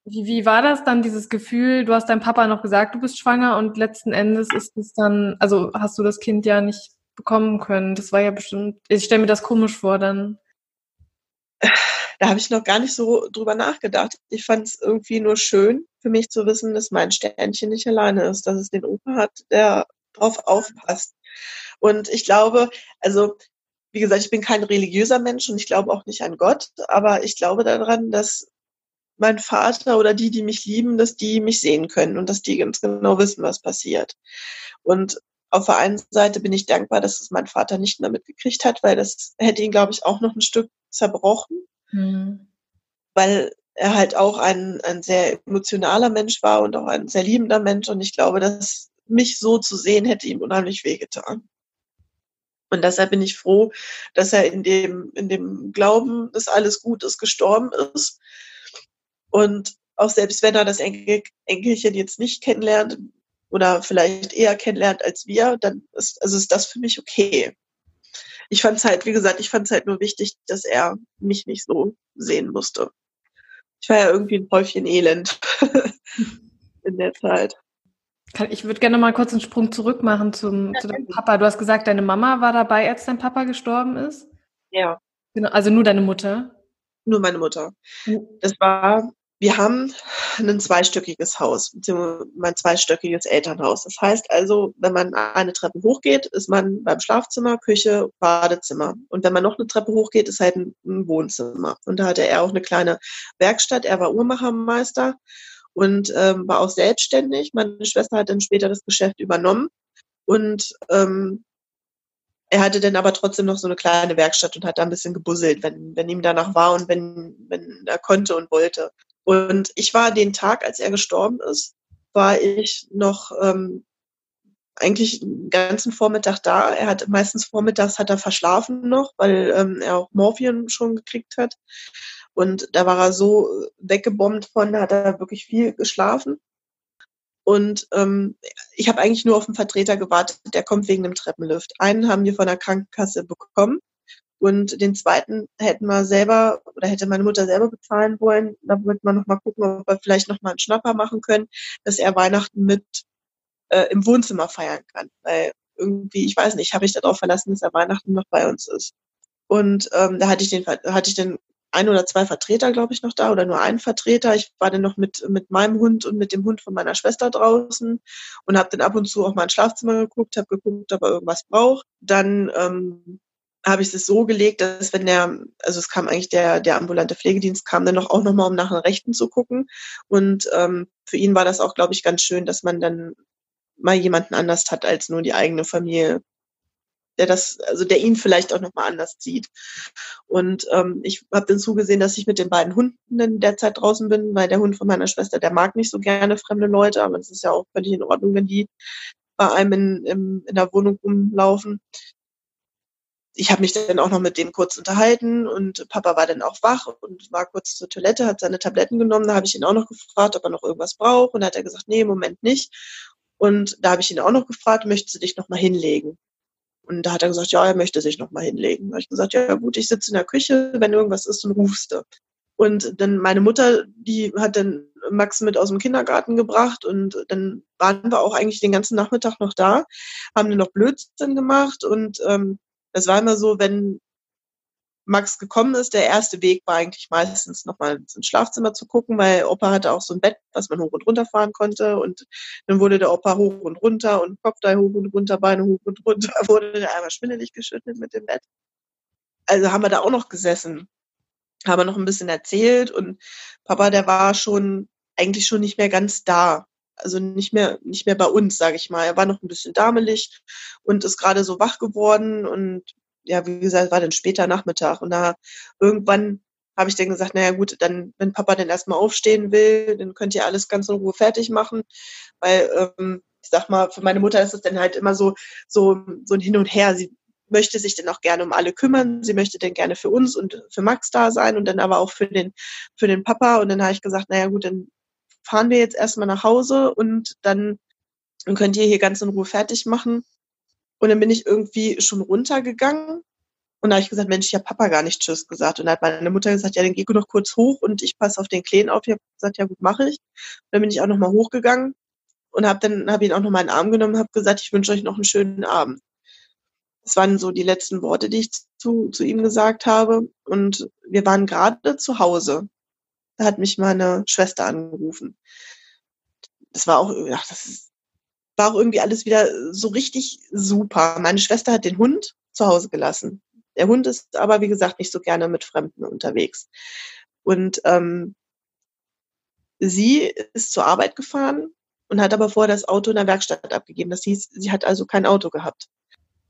wie, wie war das dann, dieses Gefühl, du hast deinem Papa noch gesagt, du bist schwanger und letzten Endes ist es dann, also hast du das Kind ja nicht bekommen können. Das war ja bestimmt, ich stelle mir das komisch vor dann. Da habe ich noch gar nicht so drüber nachgedacht. Ich fand es irgendwie nur schön für mich zu wissen, dass mein Sternchen nicht alleine ist, dass es den Opa hat, der drauf aufpasst. Und ich glaube, also wie gesagt, ich bin kein religiöser Mensch und ich glaube auch nicht an Gott, aber ich glaube daran, dass mein Vater oder die, die mich lieben, dass die mich sehen können und dass die ganz genau wissen, was passiert. Und auf der einen Seite bin ich dankbar, dass es mein Vater nicht mehr mitgekriegt hat, weil das hätte ihn, glaube ich, auch noch ein Stück zerbrochen. Mhm. Weil er halt auch ein, ein sehr emotionaler Mensch war und auch ein sehr liebender Mensch. Und ich glaube, dass mich so zu sehen, hätte ihm unheimlich wehgetan. Und deshalb bin ich froh, dass er in dem, in dem Glauben, dass alles gut ist, gestorben ist und auch selbst wenn er das Enkel, Enkelchen jetzt nicht kennenlernt oder vielleicht eher kennenlernt als wir, dann ist, also ist das für mich okay. Ich fand es halt, wie gesagt, ich fand es halt nur wichtig, dass er mich nicht so sehen musste. Ich war ja irgendwie ein Häufchen Elend in der Zeit. Ich würde gerne mal kurz einen Sprung zurück machen zum, zu deinem Papa. Du hast gesagt, deine Mama war dabei, als dein Papa gestorben ist? Ja. Genau, also nur deine Mutter? Nur meine Mutter. Das war wir haben ein zweistöckiges Haus, beziehungsweise mein zweistöckiges Elternhaus. Das heißt also, wenn man eine Treppe hochgeht, ist man beim Schlafzimmer, Küche, Badezimmer. Und wenn man noch eine Treppe hochgeht, ist halt ein, Wohnzimmer. Und da hatte er auch eine kleine Werkstatt. Er war Uhrmachermeister und ähm, war auch selbstständig. Meine Schwester hat dann später das Geschäft übernommen. Und ähm, er hatte dann aber trotzdem noch so eine kleine Werkstatt und hat da ein bisschen gebusselt, wenn, wenn ihm danach war und wenn, wenn er konnte und wollte. Und ich war den Tag, als er gestorben ist, war ich noch ähm, eigentlich den ganzen Vormittag da. Er hat meistens vormittags hat er verschlafen noch, weil ähm, er auch Morphium schon gekriegt hat. Und da war er so weggebombt von, da hat er wirklich viel geschlafen. Und ähm, ich habe eigentlich nur auf einen Vertreter gewartet, der kommt wegen dem Treppenlift. Einen haben wir von der Krankenkasse bekommen und den zweiten hätten wir selber oder hätte meine Mutter selber bezahlen wollen. Da wird man noch mal gucken, ob wir vielleicht noch mal einen Schnapper machen können, dass er Weihnachten mit äh, im Wohnzimmer feiern kann. Weil irgendwie, ich weiß nicht, habe ich darauf verlassen, dass er Weihnachten noch bei uns ist. Und ähm, da hatte ich den, hatte ich den ein oder zwei Vertreter, glaube ich, noch da oder nur einen Vertreter. Ich war dann noch mit, mit meinem Hund und mit dem Hund von meiner Schwester draußen und habe dann ab und zu auch mal ins Schlafzimmer geguckt, habe geguckt, ob er irgendwas braucht. Dann ähm, habe ich es so gelegt, dass wenn der, also es kam eigentlich der, der ambulante Pflegedienst kam dann auch nochmal, um nach den Rechten zu gucken. Und ähm, für ihn war das auch, glaube ich, ganz schön, dass man dann mal jemanden anders hat als nur die eigene Familie, der das, also der ihn vielleicht auch nochmal anders sieht. Und ähm, ich habe dann zugesehen, dass ich mit den beiden Hunden in der Zeit draußen bin, weil der Hund von meiner Schwester, der mag nicht so gerne fremde Leute, aber es ist ja auch völlig in Ordnung, wenn die bei einem in, in, in der Wohnung rumlaufen ich habe mich dann auch noch mit dem kurz unterhalten und Papa war dann auch wach und war kurz zur Toilette, hat seine Tabletten genommen. Da habe ich ihn auch noch gefragt, ob er noch irgendwas braucht. Und da hat er gesagt, nee, im Moment nicht. Und da habe ich ihn auch noch gefragt, möchtest du dich noch mal hinlegen? Und da hat er gesagt, ja, er möchte sich noch mal hinlegen. Da habe ich gesagt, ja gut, ich sitze in der Küche, wenn irgendwas ist, dann rufst du. Und dann meine Mutter, die hat dann Max mit aus dem Kindergarten gebracht und dann waren wir auch eigentlich den ganzen Nachmittag noch da, haben dann noch Blödsinn gemacht und ähm, das war immer so, wenn Max gekommen ist, der erste Weg war eigentlich meistens nochmal ins Schlafzimmer zu gucken, weil Opa hatte auch so ein Bett, was man hoch und runter fahren konnte. Und dann wurde der Opa hoch und runter und Kopf da hoch und runter, Beine hoch und runter, wurde der einmal schwindelig geschüttelt mit dem Bett. Also haben wir da auch noch gesessen, haben wir noch ein bisschen erzählt und Papa, der war schon eigentlich schon nicht mehr ganz da also nicht mehr, nicht mehr bei uns, sage ich mal. Er war noch ein bisschen damelig und ist gerade so wach geworden und ja, wie gesagt, war dann später Nachmittag und da irgendwann habe ich dann gesagt, naja gut, dann, wenn Papa dann erstmal aufstehen will, dann könnt ihr alles ganz in Ruhe fertig machen, weil ähm, ich sag mal, für meine Mutter ist es dann halt immer so, so, so ein Hin und Her. Sie möchte sich dann auch gerne um alle kümmern. Sie möchte dann gerne für uns und für Max da sein und dann aber auch für den, für den Papa. Und dann habe ich gesagt, naja gut, dann fahren wir jetzt erstmal nach Hause und dann könnt ihr hier ganz in Ruhe fertig machen. Und dann bin ich irgendwie schon runtergegangen und da habe ich gesagt, Mensch, ich habe Papa gar nicht Tschüss gesagt. Und da hat meine Mutter gesagt, ja, dann geh noch kurz hoch und ich passe auf den Kleen auf. Ich habe gesagt, ja gut, mache ich. Und dann bin ich auch nochmal hochgegangen und habe dann hab ihn auch nochmal in den Arm genommen und habe gesagt, ich wünsche euch noch einen schönen Abend. Das waren so die letzten Worte, die ich zu, zu ihm gesagt habe. Und wir waren gerade zu Hause. Da hat mich meine Schwester angerufen. Das war auch, ach, das war auch irgendwie alles wieder so richtig super. Meine Schwester hat den Hund zu Hause gelassen. Der Hund ist aber, wie gesagt, nicht so gerne mit Fremden unterwegs. Und ähm, sie ist zur Arbeit gefahren und hat aber vorher das Auto in der Werkstatt abgegeben. Das hieß, sie hat also kein Auto gehabt.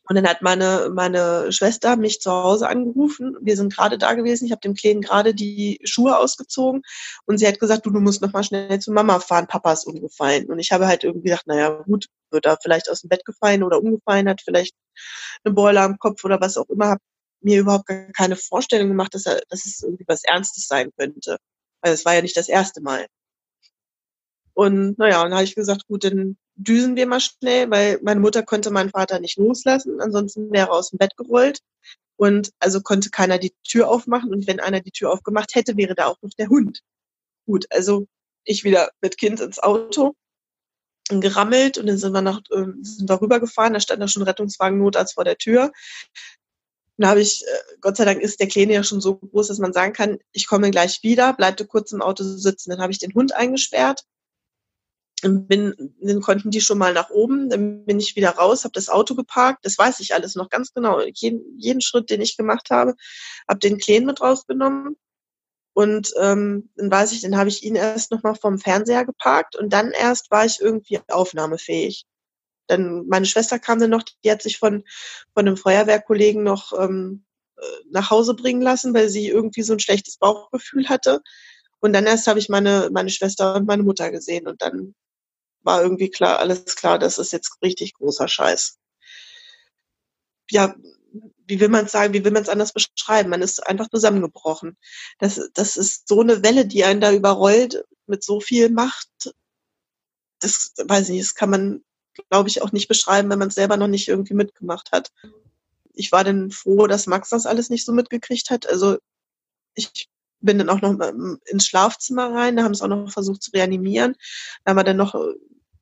Und dann hat meine, meine Schwester mich zu Hause angerufen. Wir sind gerade da gewesen. Ich habe dem Kleinen gerade die Schuhe ausgezogen. Und sie hat gesagt, du, du musst noch mal schnell zu Mama fahren. Papa ist umgefallen. Und ich habe halt irgendwie gedacht, naja, gut, wird er vielleicht aus dem Bett gefallen oder umgefallen, hat vielleicht eine Beule am Kopf oder was auch immer. Habe mir überhaupt keine Vorstellung gemacht, dass, er, dass es irgendwie was Ernstes sein könnte. Weil es war ja nicht das erste Mal. Und naja, dann habe ich gesagt, gut, dann düsen wir mal schnell, weil meine Mutter konnte meinen Vater nicht loslassen, ansonsten wäre er aus dem Bett gerollt. Und also konnte keiner die Tür aufmachen. Und wenn einer die Tür aufgemacht hätte, wäre da auch noch der Hund. Gut, also ich wieder mit Kind ins Auto gerammelt und dann sind wir nach, äh, sind wir rübergefahren, da stand da schon Rettungswagen Notarzt vor der Tür. Dann habe ich, äh, Gott sei Dank ist der Kleine ja schon so groß, dass man sagen kann, ich komme gleich wieder, bleibte kurz im Auto sitzen. Dann habe ich den Hund eingesperrt bin, dann konnten die schon mal nach oben, dann bin ich wieder raus, habe das Auto geparkt, das weiß ich alles noch ganz genau, jeden, jeden Schritt, den ich gemacht habe, habe den Kleen mit rausgenommen und ähm, dann weiß ich, dann habe ich ihn erst nochmal vom Fernseher geparkt und dann erst war ich irgendwie aufnahmefähig. Dann meine Schwester kam dann noch, die hat sich von von einem Feuerwehrkollegen noch ähm, äh, nach Hause bringen lassen, weil sie irgendwie so ein schlechtes Bauchgefühl hatte. Und dann erst habe ich meine meine Schwester und meine Mutter gesehen und dann war irgendwie klar, alles klar, das ist jetzt richtig großer Scheiß. Ja, wie will man es sagen, wie will man es anders beschreiben? Man ist einfach zusammengebrochen. Das, das ist so eine Welle, die einen da überrollt mit so viel Macht. Das weiß ich nicht, das kann man, glaube ich, auch nicht beschreiben, wenn man es selber noch nicht irgendwie mitgemacht hat. Ich war dann froh, dass Max das alles nicht so mitgekriegt hat. Also ich bin dann auch noch ins Schlafzimmer rein, da haben sie auch noch versucht zu reanimieren. Da haben wir dann noch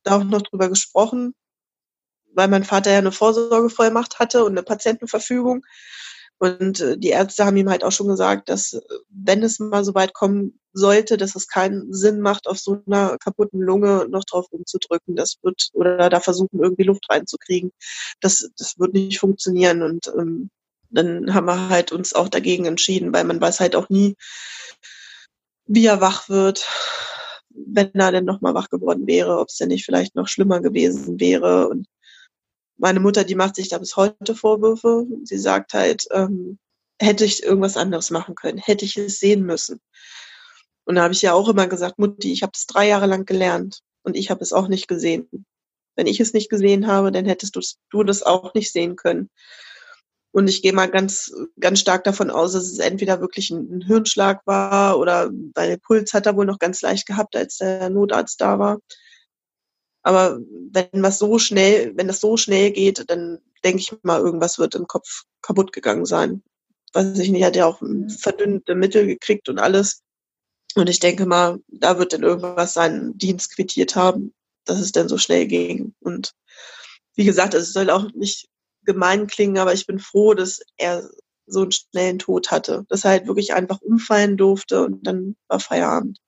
da auch noch drüber gesprochen, weil mein Vater ja eine Vorsorgevollmacht hatte und eine Patientenverfügung. Und äh, die Ärzte haben ihm halt auch schon gesagt, dass äh, wenn es mal so weit kommen sollte, dass es keinen Sinn macht, auf so einer kaputten Lunge noch drauf rumzudrücken. Das wird, oder da versuchen, irgendwie Luft reinzukriegen. Das, das wird nicht funktionieren. Und ähm, dann haben wir halt uns auch dagegen entschieden, weil man weiß halt auch nie, wie er wach wird, wenn er denn nochmal wach geworden wäre, ob es denn nicht vielleicht noch schlimmer gewesen wäre. Und meine Mutter, die macht sich da bis heute Vorwürfe. Sie sagt halt, ähm, hätte ich irgendwas anderes machen können, hätte ich es sehen müssen. Und da habe ich ja auch immer gesagt, Mutti, ich habe das drei Jahre lang gelernt und ich habe es auch nicht gesehen. Wenn ich es nicht gesehen habe, dann hättest du das auch nicht sehen können. Und ich gehe mal ganz, ganz stark davon aus, dass es entweder wirklich ein, Hirnschlag war oder weil der Puls hat er wohl noch ganz leicht gehabt, als der Notarzt da war. Aber wenn was so schnell, wenn das so schnell geht, dann denke ich mal, irgendwas wird im Kopf kaputt gegangen sein. Weiß ich nicht, hat ja auch verdünnte Mittel gekriegt und alles. Und ich denke mal, da wird dann irgendwas seinen Dienst quittiert haben, dass es dann so schnell ging. Und wie gesagt, es soll auch nicht gemein klingen, aber ich bin froh, dass er so einen schnellen Tod hatte, dass er halt wirklich einfach umfallen durfte und dann war Feierabend.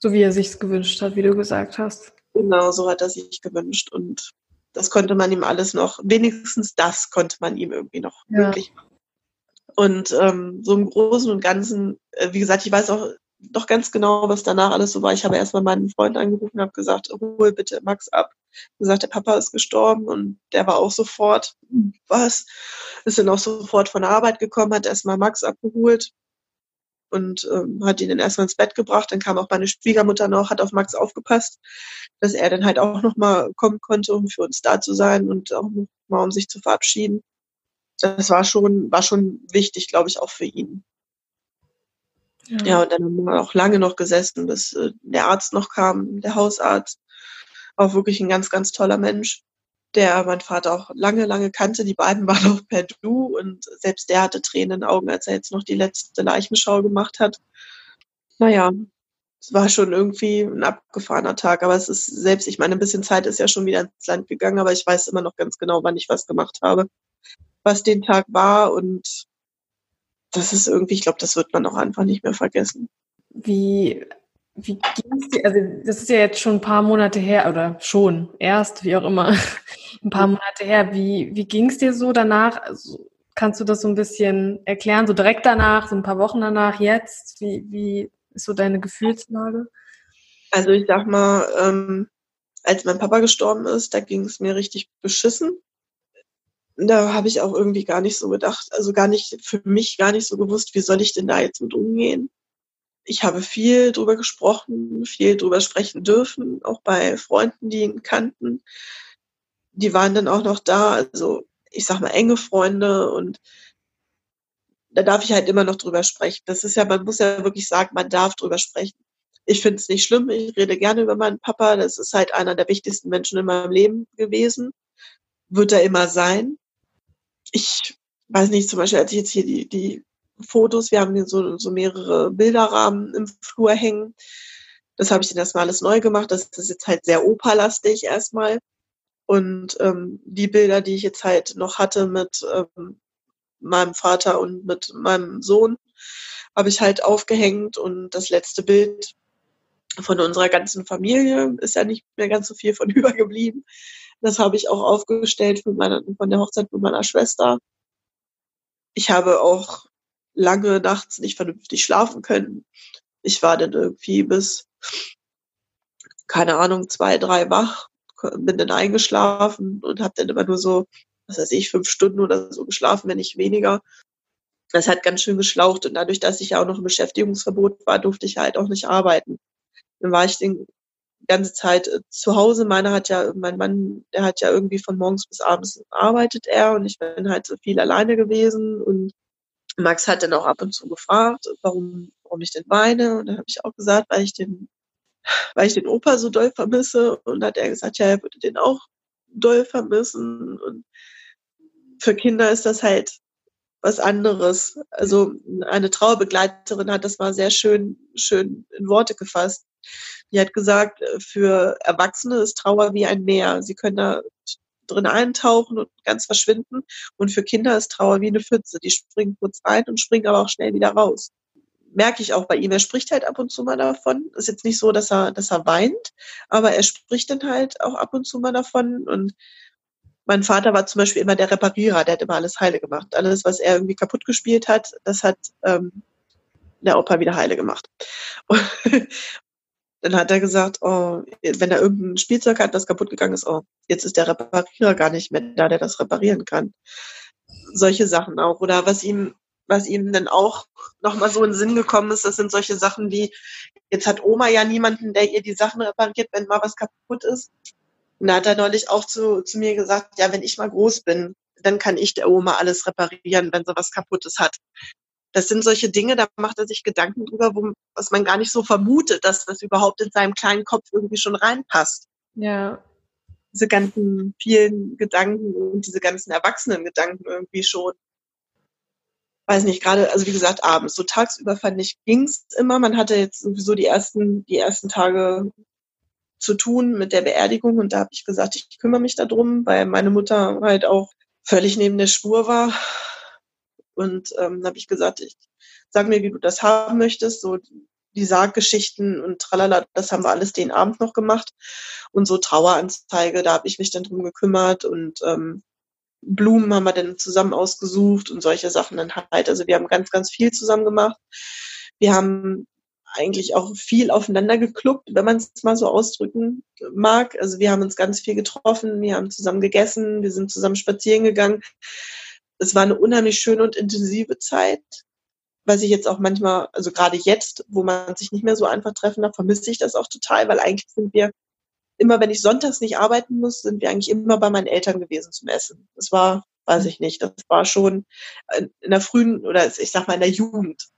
So wie er sich's gewünscht hat, wie du gesagt hast. Genau, so hat er sich gewünscht. Und das konnte man ihm alles noch, wenigstens das konnte man ihm irgendwie noch ja. möglich machen. Und ähm, so im Großen und Ganzen, äh, wie gesagt, ich weiß auch doch ganz genau, was danach alles so war. Ich habe erstmal meinen Freund angerufen und habe gesagt, hol bitte Max ab. Gesagt, der Papa ist gestorben und der war auch sofort, was? Ist dann auch sofort von der Arbeit gekommen, hat erstmal Max abgeholt und ähm, hat ihn dann erstmal ins Bett gebracht. Dann kam auch meine Schwiegermutter noch, hat auf Max aufgepasst, dass er dann halt auch nochmal kommen konnte, um für uns da zu sein und auch nochmal um sich zu verabschieden. Das war schon, war schon wichtig, glaube ich, auch für ihn. Ja. ja, und dann haben wir auch lange noch gesessen, bis äh, der Arzt noch kam, der Hausarzt. Auch wirklich ein ganz, ganz toller Mensch der mein Vater auch lange, lange kannte. Die beiden waren auch per Du und selbst der hatte Tränen in den Augen, als er jetzt noch die letzte Leichenschau gemacht hat. Naja, es war schon irgendwie ein abgefahrener Tag, aber es ist selbst, ich meine, ein bisschen Zeit ist ja schon wieder ins Land gegangen, aber ich weiß immer noch ganz genau, wann ich was gemacht habe, was den Tag war und das ist irgendwie, ich glaube, das wird man auch einfach nicht mehr vergessen. Wie wie ging's dir? Also, das ist ja jetzt schon ein paar Monate her, oder schon, erst, wie auch immer, ein paar Monate her. Wie, wie ging's dir so danach? Also, kannst du das so ein bisschen erklären, so direkt danach, so ein paar Wochen danach, jetzt? Wie, wie ist so deine Gefühlslage? Also, ich sag mal, ähm, als mein Papa gestorben ist, da ging es mir richtig beschissen. Da habe ich auch irgendwie gar nicht so gedacht, also gar nicht, für mich gar nicht so gewusst, wie soll ich denn da jetzt mit umgehen ich habe viel drüber gesprochen, viel drüber sprechen dürfen, auch bei Freunden, die ihn kannten. Die waren dann auch noch da, also ich sag mal enge Freunde und da darf ich halt immer noch drüber sprechen. Das ist ja, man muss ja wirklich sagen, man darf drüber sprechen. Ich finde es nicht schlimm, ich rede gerne über meinen Papa, das ist halt einer der wichtigsten Menschen in meinem Leben gewesen, wird er immer sein. Ich weiß nicht, zum Beispiel, als ich jetzt hier die, die Fotos. Wir haben hier so, so mehrere Bilderrahmen im Flur hängen. Das habe ich dann erstmal alles neu gemacht. Das ist jetzt halt sehr operlastig erstmal. Und ähm, die Bilder, die ich jetzt halt noch hatte mit ähm, meinem Vater und mit meinem Sohn, habe ich halt aufgehängt. Und das letzte Bild von unserer ganzen Familie ist ja nicht mehr ganz so viel von übergeblieben. Das habe ich auch aufgestellt von, meiner, von der Hochzeit mit meiner Schwester. Ich habe auch lange nachts nicht vernünftig schlafen können. Ich war dann irgendwie bis, keine Ahnung, zwei, drei wach, bin dann eingeschlafen und habe dann immer nur so, was weiß ich, fünf Stunden oder so geschlafen, wenn nicht weniger. Das hat ganz schön geschlaucht und dadurch, dass ich ja auch noch im Beschäftigungsverbot war, durfte ich halt auch nicht arbeiten. Dann war ich den ganze Zeit äh, zu Hause. Meiner hat ja, mein Mann, der hat ja irgendwie von morgens bis abends arbeitet er und ich bin halt so viel alleine gewesen und Max hat dann auch ab und zu gefragt, warum, warum ich denn weine und dann habe ich auch gesagt, weil ich den, weil ich den Opa so doll vermisse und hat er gesagt, ja, er würde den auch doll vermissen und für Kinder ist das halt was anderes. Also eine Trauerbegleiterin hat das mal sehr schön, schön in Worte gefasst. Die hat gesagt, für Erwachsene ist Trauer wie ein Meer. Sie können da drin eintauchen und ganz verschwinden. Und für Kinder ist Trauer wie eine Pfütze. Die springen kurz rein und springen aber auch schnell wieder raus. Merke ich auch bei ihm. Er spricht halt ab und zu mal davon. Ist jetzt nicht so, dass er, dass er weint, aber er spricht dann halt auch ab und zu mal davon und mein Vater war zum Beispiel immer der Reparierer, der hat immer alles heile gemacht. Alles, was er irgendwie kaputt gespielt hat, das hat ähm, der Opa wieder heile gemacht. Dann hat er gesagt, oh, wenn er irgendein Spielzeug hat, das kaputt gegangen ist, oh, jetzt ist der Reparierer gar nicht mehr da, der das reparieren kann. Solche Sachen auch. Oder was ihm, was ihm dann auch nochmal so in den Sinn gekommen ist, das sind solche Sachen wie, jetzt hat Oma ja niemanden, der ihr die Sachen repariert, wenn mal was kaputt ist. Und da hat er neulich auch zu, zu mir gesagt, ja, wenn ich mal groß bin, dann kann ich der Oma alles reparieren, wenn sie was Kaputtes hat. Das sind solche Dinge, da macht er sich Gedanken drüber, wo, was man gar nicht so vermutet, dass das überhaupt in seinem kleinen Kopf irgendwie schon reinpasst. Ja. Diese ganzen vielen Gedanken und diese ganzen erwachsenen Gedanken irgendwie schon. Weiß nicht, gerade, also wie gesagt, abends. So tagsüber fand ich, ging's immer. Man hatte jetzt sowieso die ersten, die ersten Tage zu tun mit der Beerdigung und da habe ich gesagt, ich kümmere mich darum, weil meine Mutter halt auch völlig neben der Spur war. Und ähm, habe ich gesagt, ich sag mir, wie du das haben möchtest, so die Sarggeschichten und tralala, das haben wir alles den Abend noch gemacht. Und so Traueranzeige, da habe ich mich dann drum gekümmert und ähm, Blumen haben wir dann zusammen ausgesucht und solche Sachen dann halt. Also wir haben ganz, ganz viel zusammen gemacht. Wir haben eigentlich auch viel aufeinander geklubbt, wenn man es mal so ausdrücken mag. Also wir haben uns ganz viel getroffen, wir haben zusammen gegessen, wir sind zusammen spazieren gegangen. Es war eine unheimlich schöne und intensive Zeit, was ich jetzt auch manchmal, also gerade jetzt, wo man sich nicht mehr so einfach treffen darf, vermisse ich das auch total, weil eigentlich sind wir immer, wenn ich sonntags nicht arbeiten muss, sind wir eigentlich immer bei meinen Eltern gewesen zum Essen. Das war, weiß ich nicht, das war schon in der frühen oder ich sag mal in der Jugend.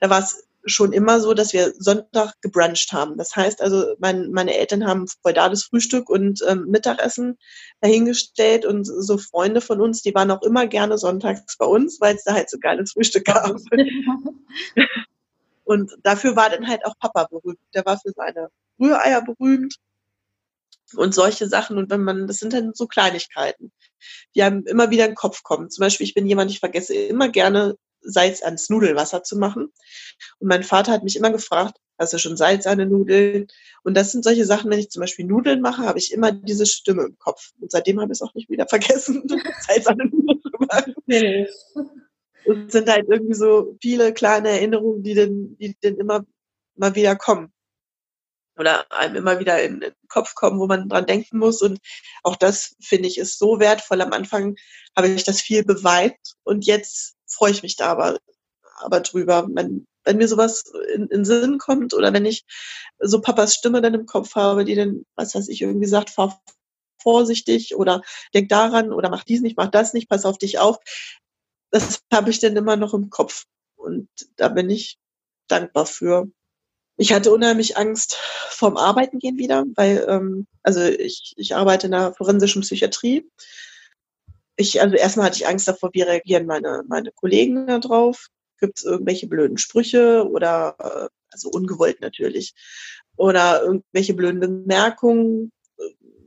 Da war es schon immer so, dass wir Sonntag gebruncht haben. Das heißt also, mein, meine Eltern haben feudales Frühstück und ähm, Mittagessen dahingestellt und so Freunde von uns, die waren auch immer gerne sonntags bei uns, weil es da halt so geiles Frühstück gab. und dafür war dann halt auch Papa berühmt. Der war für seine Rühreier berühmt und solche Sachen. Und wenn man, das sind dann so Kleinigkeiten, die einem immer wieder in den Kopf kommen. Zum Beispiel, ich bin jemand, ich vergesse immer gerne Salz ans Nudelwasser zu machen. Und mein Vater hat mich immer gefragt, hast du schon Salz an den Nudeln? Und das sind solche Sachen, wenn ich zum Beispiel Nudeln mache, habe ich immer diese Stimme im Kopf. Und seitdem habe ich es auch nicht wieder vergessen, Salz an den Nudeln zu machen. Und es sind halt irgendwie so viele kleine Erinnerungen, die dann, die dann immer mal wieder kommen. Oder einem immer wieder in den Kopf kommen, wo man dran denken muss. Und auch das, finde ich, ist so wertvoll. Am Anfang habe ich das viel beweint und jetzt freue ich mich da aber, aber drüber. Wenn, wenn mir sowas in, in Sinn kommt oder wenn ich so Papas Stimme dann im Kopf habe, die dann, was weiß ich, irgendwie sagt, fahr vorsichtig oder denk daran oder mach dies nicht, mach das nicht, pass auf dich auf. Das habe ich dann immer noch im Kopf. Und da bin ich dankbar für. Ich hatte unheimlich Angst vorm Arbeiten gehen wieder, weil ähm, also ich, ich arbeite in der forensischen Psychiatrie ich, also erstmal hatte ich Angst davor, wie reagieren meine, meine Kollegen da drauf. Gibt es irgendwelche blöden Sprüche oder, äh, also ungewollt natürlich, oder irgendwelche blöden Bemerkungen.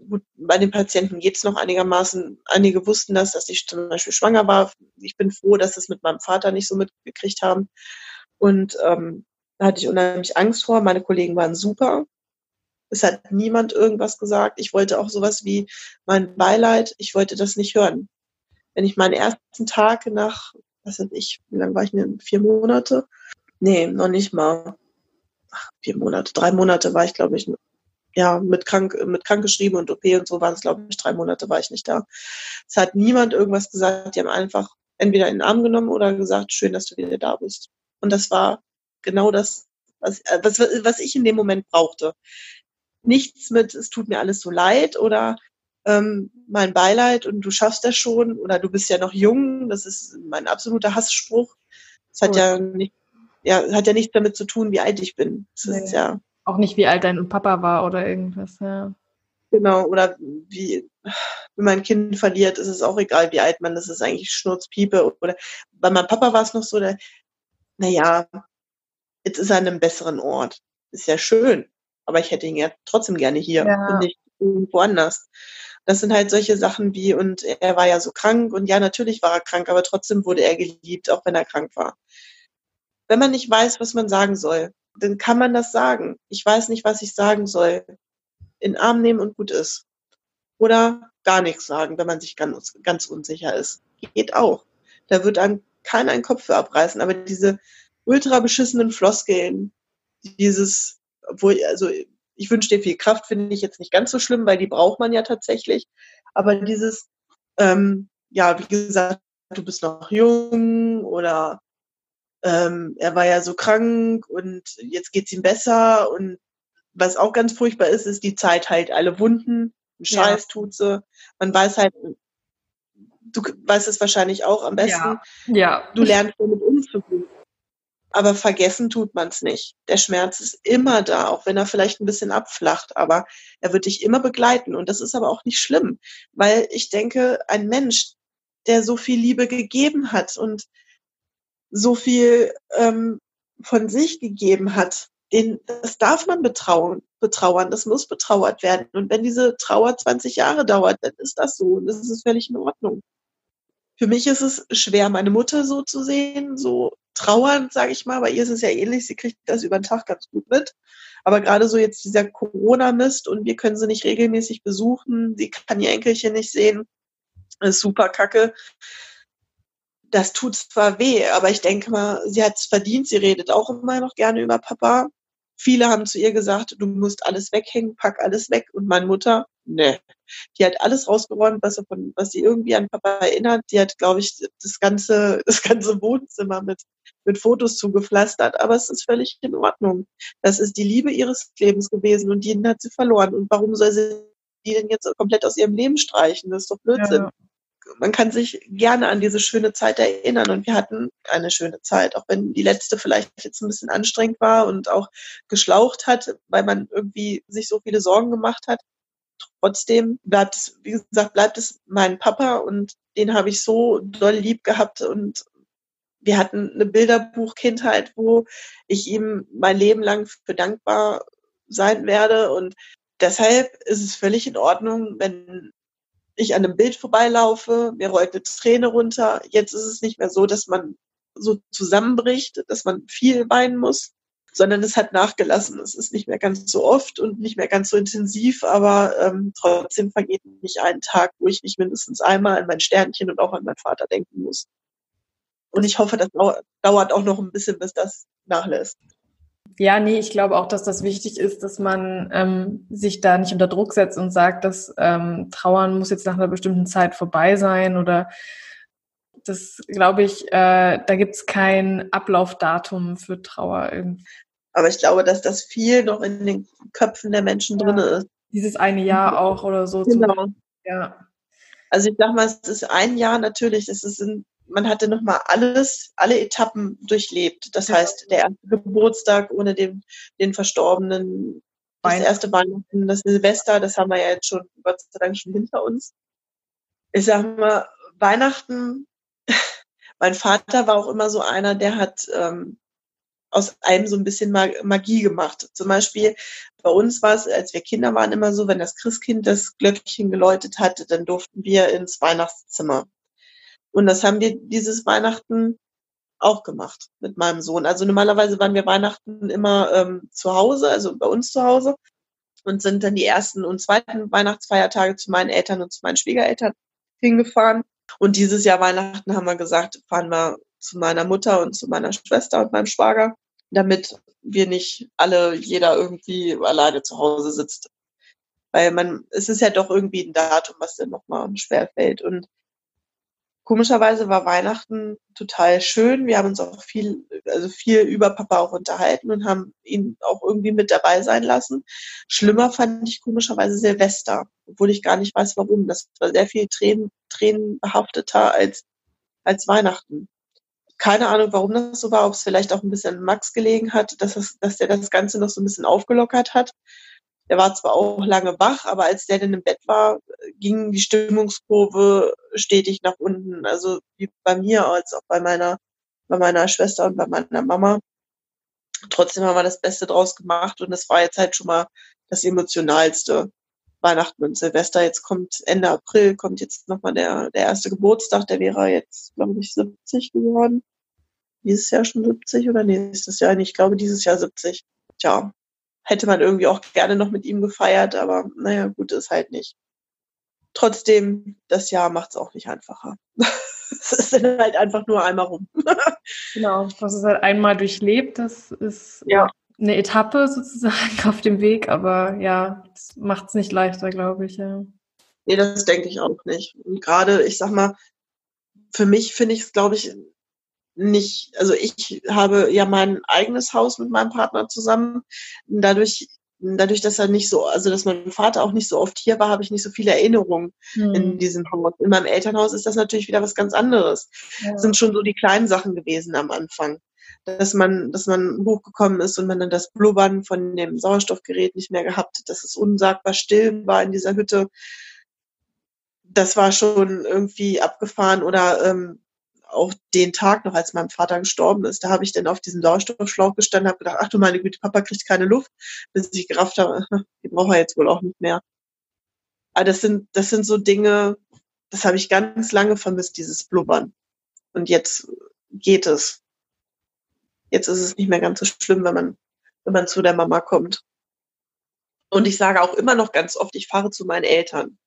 Gut, bei den Patienten geht's noch einigermaßen. Einige wussten das, dass ich zum Beispiel schwanger war. Ich bin froh, dass es mit meinem Vater nicht so mitgekriegt haben. Und ähm, da hatte ich unheimlich Angst vor. Meine Kollegen waren super. Es hat niemand irgendwas gesagt. Ich wollte auch sowas wie mein Beileid. Ich wollte das nicht hören wenn ich meinen ersten Tag nach, was weiß ich, wie lange war ich denn? Vier Monate? Nee, noch nicht mal. Ach, vier Monate, drei Monate war ich, glaube ich, ja, mit krank, mit krank geschrieben und OP und so waren es, glaube ich, drei Monate war ich nicht da. Es hat niemand irgendwas gesagt. Die haben einfach entweder in den Arm genommen oder gesagt, schön, dass du wieder da bist. Und das war genau das, was, was, was ich in dem Moment brauchte. nichts mit, es tut mir alles so leid oder ähm, mein Beileid und du schaffst das schon oder du bist ja noch jung. Das ist mein absoluter Hassspruch. Das hat ja nicht, ja, hat ja nichts damit zu tun, wie alt ich bin. Das nee. ist ja auch nicht, wie alt dein Papa war oder irgendwas, ja. Genau, oder wie, wenn man ein Kind verliert, ist es auch egal, wie alt man ist, ist eigentlich Schnurzpiepe. Oder bei meinem Papa war es noch so, der, naja, jetzt ist er an einem besseren Ort. Ist ja schön, aber ich hätte ihn ja trotzdem gerne hier ja. und nicht irgendwo anders. Das sind halt solche Sachen wie, und er war ja so krank und ja, natürlich war er krank, aber trotzdem wurde er geliebt, auch wenn er krank war. Wenn man nicht weiß, was man sagen soll, dann kann man das sagen. Ich weiß nicht, was ich sagen soll. In den Arm nehmen und gut ist. Oder gar nichts sagen, wenn man sich ganz, ganz unsicher ist. Geht auch. Da wird einem keiner einen Kopf für abreißen. Aber diese ultra beschissenen Floskeln, dieses, obwohl, also ich wünsche dir viel Kraft, finde ich jetzt nicht ganz so schlimm, weil die braucht man ja tatsächlich. Aber dieses, ähm, ja, wie gesagt, du bist noch jung oder ähm, er war ja so krank und jetzt geht's ihm besser und was auch ganz furchtbar ist, ist die Zeit halt alle Wunden, Scheiß ja. tut sie. Man weiß halt, du weißt es wahrscheinlich auch am besten. Ja. ja. Du lernst damit umzugehen. Aber vergessen tut man es nicht. Der Schmerz ist immer da, auch wenn er vielleicht ein bisschen abflacht, aber er wird dich immer begleiten. Und das ist aber auch nicht schlimm, weil ich denke, ein Mensch, der so viel Liebe gegeben hat und so viel ähm, von sich gegeben hat, den, das darf man betrauen, betrauern, das muss betrauert werden. Und wenn diese Trauer 20 Jahre dauert, dann ist das so und das ist völlig in Ordnung. Für mich ist es schwer, meine Mutter so zu sehen, so trauernd, sage ich mal. Bei ihr ist es ja ähnlich, sie kriegt das über den Tag ganz gut mit. Aber gerade so jetzt dieser Corona-Mist und wir können sie nicht regelmäßig besuchen, sie kann ihr Enkelchen nicht sehen, ist super kacke das tut zwar weh, aber ich denke mal, sie hat es verdient. Sie redet auch immer noch gerne über Papa. Viele haben zu ihr gesagt, du musst alles weghängen, pack alles weg. Und meine Mutter, ne, die hat alles rausgeräumt, was sie, von, was sie irgendwie an Papa erinnert. Die hat, glaube ich, das ganze, das ganze Wohnzimmer mit, mit Fotos zugepflastert. Aber es ist völlig in Ordnung. Das ist die Liebe ihres Lebens gewesen und die hat sie verloren. Und warum soll sie die denn jetzt komplett aus ihrem Leben streichen? Das ist doch Blödsinn. Ja man kann sich gerne an diese schöne Zeit erinnern und wir hatten eine schöne Zeit, auch wenn die letzte vielleicht jetzt ein bisschen anstrengend war und auch geschlaucht hat, weil man irgendwie sich so viele Sorgen gemacht hat. Trotzdem bleibt es, wie gesagt, bleibt es mein Papa und den habe ich so doll lieb gehabt und wir hatten eine Bilderbuchkindheit, wo ich ihm mein Leben lang für dankbar sein werde und deshalb ist es völlig in Ordnung, wenn ich an einem Bild vorbeilaufe, mir rollt eine Träne runter. Jetzt ist es nicht mehr so, dass man so zusammenbricht, dass man viel weinen muss, sondern es hat nachgelassen. Es ist nicht mehr ganz so oft und nicht mehr ganz so intensiv, aber ähm, trotzdem vergeht nicht ein Tag, wo ich nicht mindestens einmal an mein Sternchen und auch an meinen Vater denken muss. Und ich hoffe, das dauert auch noch ein bisschen, bis das nachlässt. Ja, nee, ich glaube auch, dass das wichtig ist, dass man ähm, sich da nicht unter Druck setzt und sagt, dass ähm, Trauern muss jetzt nach einer bestimmten Zeit vorbei sein oder das glaube ich, äh, da gibt es kein Ablaufdatum für Trauer irgendwie. Aber ich glaube, dass das viel noch in den Köpfen der Menschen ja, drin ist. Dieses eine Jahr auch oder so. Genau. Zum, ja. Also ich sag mal, es ist ein Jahr natürlich, es sind man hatte nochmal alles, alle Etappen durchlebt. Das heißt, der erste Geburtstag ohne den, den Verstorbenen, das erste Weihnachten, das Silvester, das haben wir ja jetzt schon, Gott sei Dank, schon hinter uns. Ich sag mal, Weihnachten, mein Vater war auch immer so einer, der hat ähm, aus allem so ein bisschen Magie gemacht. Zum Beispiel bei uns war es, als wir Kinder waren, immer so, wenn das Christkind das Glöckchen geläutet hatte, dann durften wir ins Weihnachtszimmer. Und das haben wir dieses Weihnachten auch gemacht mit meinem Sohn. Also normalerweise waren wir Weihnachten immer ähm, zu Hause, also bei uns zu Hause und sind dann die ersten und zweiten Weihnachtsfeiertage zu meinen Eltern und zu meinen Schwiegereltern hingefahren. Und dieses Jahr Weihnachten haben wir gesagt, fahren wir zu meiner Mutter und zu meiner Schwester und meinem Schwager, damit wir nicht alle, jeder irgendwie alleine zu Hause sitzt. Weil man, es ist ja doch irgendwie ein Datum, was dann nochmal schwer fällt. Und komischerweise war Weihnachten total schön. Wir haben uns auch viel, also viel über Papa auch unterhalten und haben ihn auch irgendwie mit dabei sein lassen. Schlimmer fand ich komischerweise Silvester, obwohl ich gar nicht weiß, warum. Das war sehr viel Tränen, tränenbehafteter als, als Weihnachten. Keine Ahnung, warum das so war, ob es vielleicht auch ein bisschen Max gelegen hat, dass, es, dass der das Ganze noch so ein bisschen aufgelockert hat. Der war zwar auch lange wach, aber als der dann im Bett war, ging die Stimmungskurve stetig nach unten. Also wie bei mir als auch bei meiner, bei meiner Schwester und bei meiner Mama. Trotzdem haben wir das Beste draus gemacht und es war jetzt halt schon mal das emotionalste. Weihnachten und Silvester. Jetzt kommt Ende April, kommt jetzt nochmal der, der erste Geburtstag. Der wäre jetzt, glaube ich, 70 geworden. Dieses Jahr schon 70 oder nächstes Jahr? Ich glaube, dieses Jahr 70. Tja, hätte man irgendwie auch gerne noch mit ihm gefeiert, aber naja, gut, ist halt nicht. Trotzdem, das Jahr macht es auch nicht einfacher. es ist dann halt einfach nur einmal rum. genau, das ist halt einmal durchlebt, das ist ja. eine Etappe sozusagen auf dem Weg, aber ja, das macht es nicht leichter, glaube ich, ja. Nee, das denke ich auch nicht. Und gerade, ich sag mal, für mich finde ich es, glaube ich, nicht, also ich habe ja mein eigenes Haus mit meinem Partner zusammen. Dadurch, dadurch, dass er nicht so, also dass mein Vater auch nicht so oft hier war, habe ich nicht so viele Erinnerungen hm. in diesem Haus. In meinem Elternhaus ist das natürlich wieder was ganz anderes. Ja. Das sind schon so die kleinen Sachen gewesen am Anfang. Dass man, dass man hochgekommen ist und man dann das Blubbern von dem Sauerstoffgerät nicht mehr gehabt, dass es unsagbar still war in dieser Hütte. Das war schon irgendwie abgefahren oder ähm, auch den Tag noch, als mein Vater gestorben ist, da habe ich dann auf diesem Sauerstoffschlauch gestanden, habe gedacht, ach du meine Güte, Papa kriegt keine Luft, bis ich gerafft habe, die braucht er jetzt wohl auch nicht mehr. Aber das sind, das sind so Dinge, das habe ich ganz lange vermisst, dieses Blubbern. Und jetzt geht es. Jetzt ist es nicht mehr ganz so schlimm, wenn man, wenn man zu der Mama kommt. Und ich sage auch immer noch ganz oft, ich fahre zu meinen Eltern.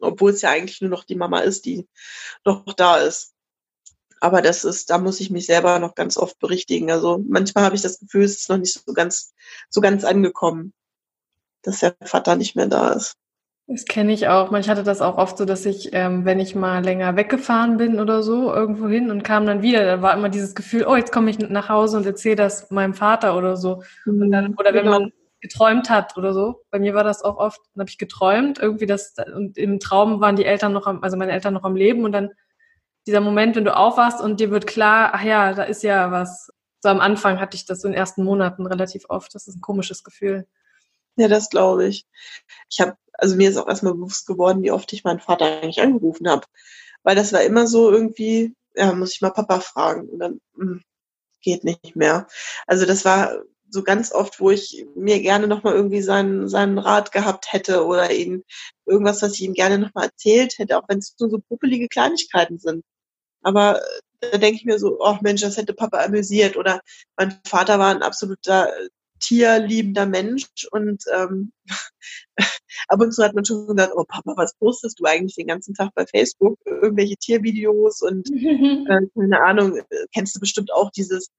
Obwohl es ja eigentlich nur noch die Mama ist, die noch da ist. Aber das ist, da muss ich mich selber noch ganz oft berichtigen. Also manchmal habe ich das Gefühl, es ist noch nicht so ganz, so ganz angekommen, dass der Vater nicht mehr da ist. Das kenne ich auch. Ich hatte das auch oft so, dass ich, ähm, wenn ich mal länger weggefahren bin oder so, irgendwo hin und kam dann wieder, da war immer dieses Gefühl, oh, jetzt komme ich nach Hause und erzähle das meinem Vater oder so. Und dann, oder wenn genau. man geträumt hat oder so. Bei mir war das auch oft, dann habe ich geträumt, irgendwie das, und im Traum waren die Eltern noch am, also meine Eltern noch am Leben und dann dieser Moment, wenn du aufwachst und dir wird klar, ach ja, da ist ja was. So am Anfang hatte ich das so in den ersten Monaten relativ oft. Das ist ein komisches Gefühl. Ja, das glaube ich. Ich habe, also mir ist auch erstmal bewusst geworden, wie oft ich meinen Vater eigentlich angerufen habe. Weil das war immer so irgendwie, ja, muss ich mal Papa fragen. Und dann, mh, hm, geht nicht mehr. Also das war so ganz oft, wo ich mir gerne nochmal irgendwie seinen, seinen Rat gehabt hätte oder ihn irgendwas, was ich ihm gerne nochmal erzählt hätte, auch wenn es nur so puppelige Kleinigkeiten sind. Aber äh, da denke ich mir so, oh Mensch, das hätte Papa amüsiert. Oder mein Vater war ein absoluter äh, tierliebender Mensch und ähm, ab und zu hat man schon gesagt, oh Papa, was postest du eigentlich den ganzen Tag bei Facebook? Irgendwelche Tiervideos und äh, keine Ahnung, äh, kennst du bestimmt auch dieses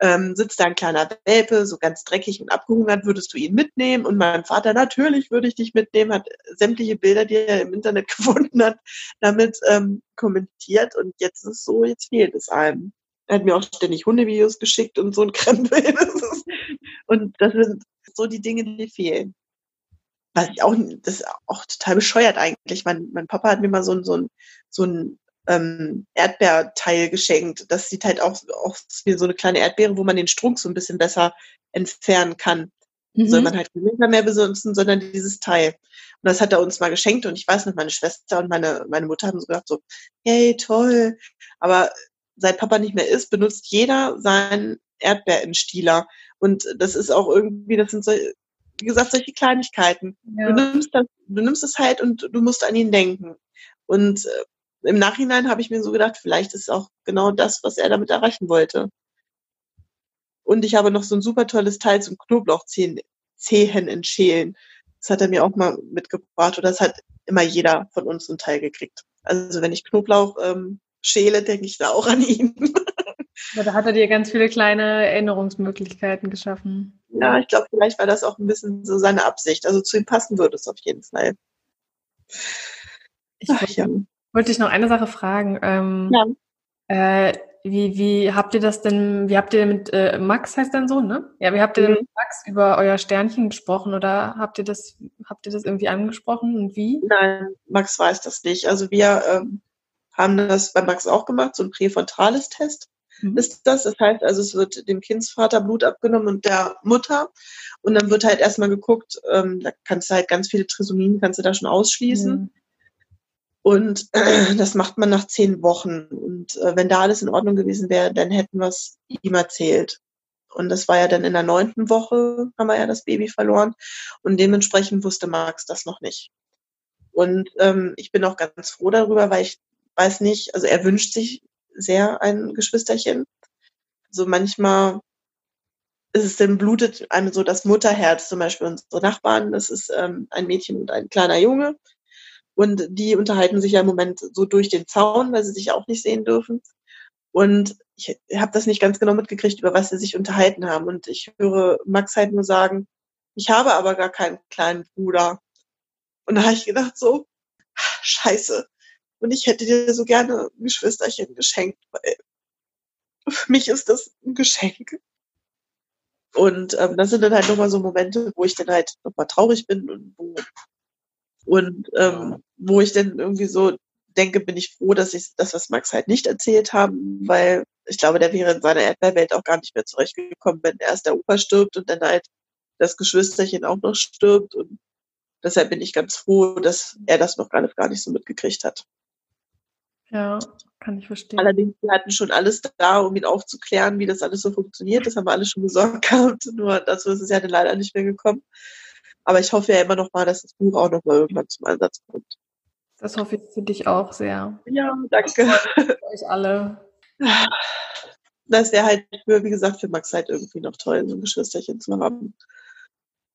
ähm, sitzt da ein kleiner Welpe, so ganz dreckig und abgehungert, würdest du ihn mitnehmen? Und mein Vater, natürlich würde ich dich mitnehmen, hat sämtliche Bilder, die er im Internet gefunden hat, damit ähm, kommentiert. Und jetzt ist es so, jetzt fehlt es einem. Er hat mir auch ständig Hundevideos geschickt und so ein Krempel. und das sind so die Dinge, die fehlen. Was ich auch, das ist auch total bescheuert eigentlich. Mein, mein Papa hat mir mal so ein, so ein, so ein ähm, Erdbeerteil geschenkt. Das sieht halt auch aus wie so eine kleine Erdbeere, wo man den Strunk so ein bisschen besser entfernen kann. Mhm. Soll man halt nicht mehr benutzen, sondern dieses Teil. Und das hat er uns mal geschenkt und ich weiß noch, meine Schwester und meine, meine Mutter haben so gedacht so, hey, toll. Aber seit Papa nicht mehr ist, benutzt jeder seinen Erdbeerinstieler. Und das ist auch irgendwie, das sind so, wie gesagt, solche Kleinigkeiten. Ja. Du, nimmst das, du nimmst es halt und du musst an ihn denken. Und äh, im Nachhinein habe ich mir so gedacht, vielleicht ist auch genau das, was er damit erreichen wollte. Und ich habe noch so ein super tolles Teil zum Knoblauchzehen entschälen. Das hat er mir auch mal mitgebracht oder das hat immer jeder von uns ein Teil gekriegt. Also wenn ich Knoblauch ähm, schäle, denke ich da auch an ihn. Ja, da hat er dir ganz viele kleine Erinnerungsmöglichkeiten geschaffen. Ja, ich glaube, vielleicht war das auch ein bisschen so seine Absicht. Also zu ihm passen würde es auf jeden Fall. Ich, Ach, ja. Wollte ich noch eine Sache fragen. Ähm, ja. Äh, wie, wie habt ihr das denn, wie habt ihr mit äh, Max heißt dein Sohn, ne? Ja, wie habt ihr mhm. mit Max über euer Sternchen gesprochen oder habt ihr das, habt ihr das irgendwie angesprochen und wie? Nein, Max weiß das nicht. Also wir ähm, haben das bei Max auch gemacht, so ein präfrontales Test mhm. ist das. Das heißt also, es wird dem Kindsvater Blut abgenommen und der Mutter. Und dann wird halt erstmal geguckt, ähm, da kannst du halt ganz viele Trisomien, kannst du da schon ausschließen. Mhm. Und äh, das macht man nach zehn Wochen. Und äh, wenn da alles in Ordnung gewesen wäre, dann hätten wir es ihm erzählt. Und das war ja dann in der neunten Woche, haben wir ja das Baby verloren. Und dementsprechend wusste Max das noch nicht. Und ähm, ich bin auch ganz froh darüber, weil ich weiß nicht, also er wünscht sich sehr ein Geschwisterchen. So also manchmal ist es dann blutet einem so das Mutterherz, zum Beispiel unsere Nachbarn, das ist ähm, ein Mädchen und ein kleiner Junge. Und die unterhalten sich ja im Moment so durch den Zaun, weil sie sich auch nicht sehen dürfen. Und ich habe das nicht ganz genau mitgekriegt, über was sie sich unterhalten haben. Und ich höre Max halt nur sagen, ich habe aber gar keinen kleinen Bruder. Und da habe ich gedacht so, scheiße. Und ich hätte dir so gerne ein Geschwisterchen geschenkt, weil für mich ist das ein Geschenk. Und ähm, das sind dann halt nochmal so Momente, wo ich dann halt nochmal traurig bin und wo und ähm, wo ich dann irgendwie so denke, bin ich froh, dass ich das, was Max halt nicht erzählt haben, weil ich glaube, der wäre in seiner Erdbeerwelt auch gar nicht mehr zurechtgekommen, wenn erst der Opa stirbt und dann halt das Geschwisterchen auch noch stirbt. Und deshalb bin ich ganz froh, dass er das noch gar nicht, gar nicht so mitgekriegt hat. Ja, kann ich verstehen. Allerdings, wir hatten schon alles da, um ihn aufzuklären, wie das alles so funktioniert. Das haben wir alles schon besorgt gehabt. Nur dazu ist es ja dann leider nicht mehr gekommen. Aber ich hoffe ja immer noch mal, dass das Buch auch noch mal irgendwann zum Einsatz kommt. Das hoffe ich für dich auch sehr. Ja, danke. Für euch alle. Das wäre halt für, wie gesagt, für Max halt irgendwie noch toll, so ein Geschwisterchen zu haben.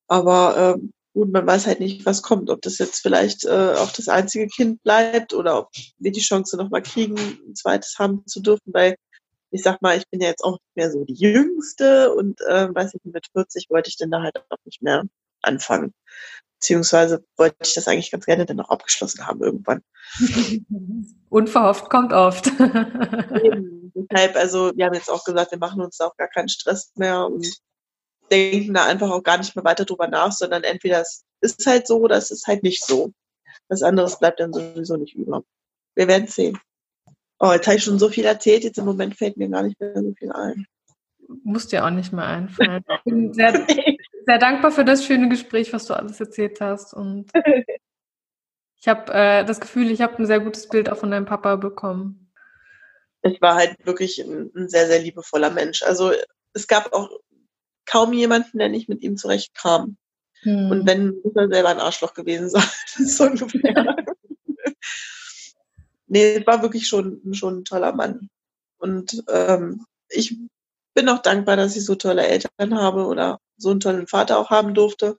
Aber ähm, gut, man weiß halt nicht, was kommt. Ob das jetzt vielleicht äh, auch das einzige Kind bleibt oder ob wir die Chance noch mal kriegen, ein zweites haben zu dürfen, weil ich sag mal, ich bin ja jetzt auch nicht mehr so die Jüngste und äh, weiß ich, mit 40 wollte ich denn da halt auch nicht mehr anfangen. Beziehungsweise wollte ich das eigentlich ganz gerne dann noch abgeschlossen haben irgendwann. Unverhofft kommt oft. Deshalb, also wir haben jetzt auch gesagt, wir machen uns da auch gar keinen Stress mehr und denken da einfach auch gar nicht mehr weiter drüber nach, sondern entweder es ist halt so oder es ist halt nicht so. Was anderes bleibt dann sowieso nicht über. Wir werden sehen. Oh, jetzt habe ich schon so viel erzählt, jetzt im Moment fällt mir gar nicht mehr so viel ein. Muss dir auch nicht mehr einfallen. Ich bin sehr, sehr dankbar für das schöne Gespräch, was du alles erzählt hast. Und ich habe äh, das Gefühl, ich habe ein sehr gutes Bild auch von deinem Papa bekommen. Ich war halt wirklich ein, ein sehr, sehr liebevoller Mensch. Also es gab auch kaum jemanden, der nicht mit ihm zurechtkam. Hm. Und wenn, muss er selber ein Arschloch gewesen sein. so ungefähr. nee, war wirklich schon, schon ein toller Mann. Und ähm, ich bin auch dankbar, dass ich so tolle Eltern habe oder so einen tollen Vater auch haben durfte.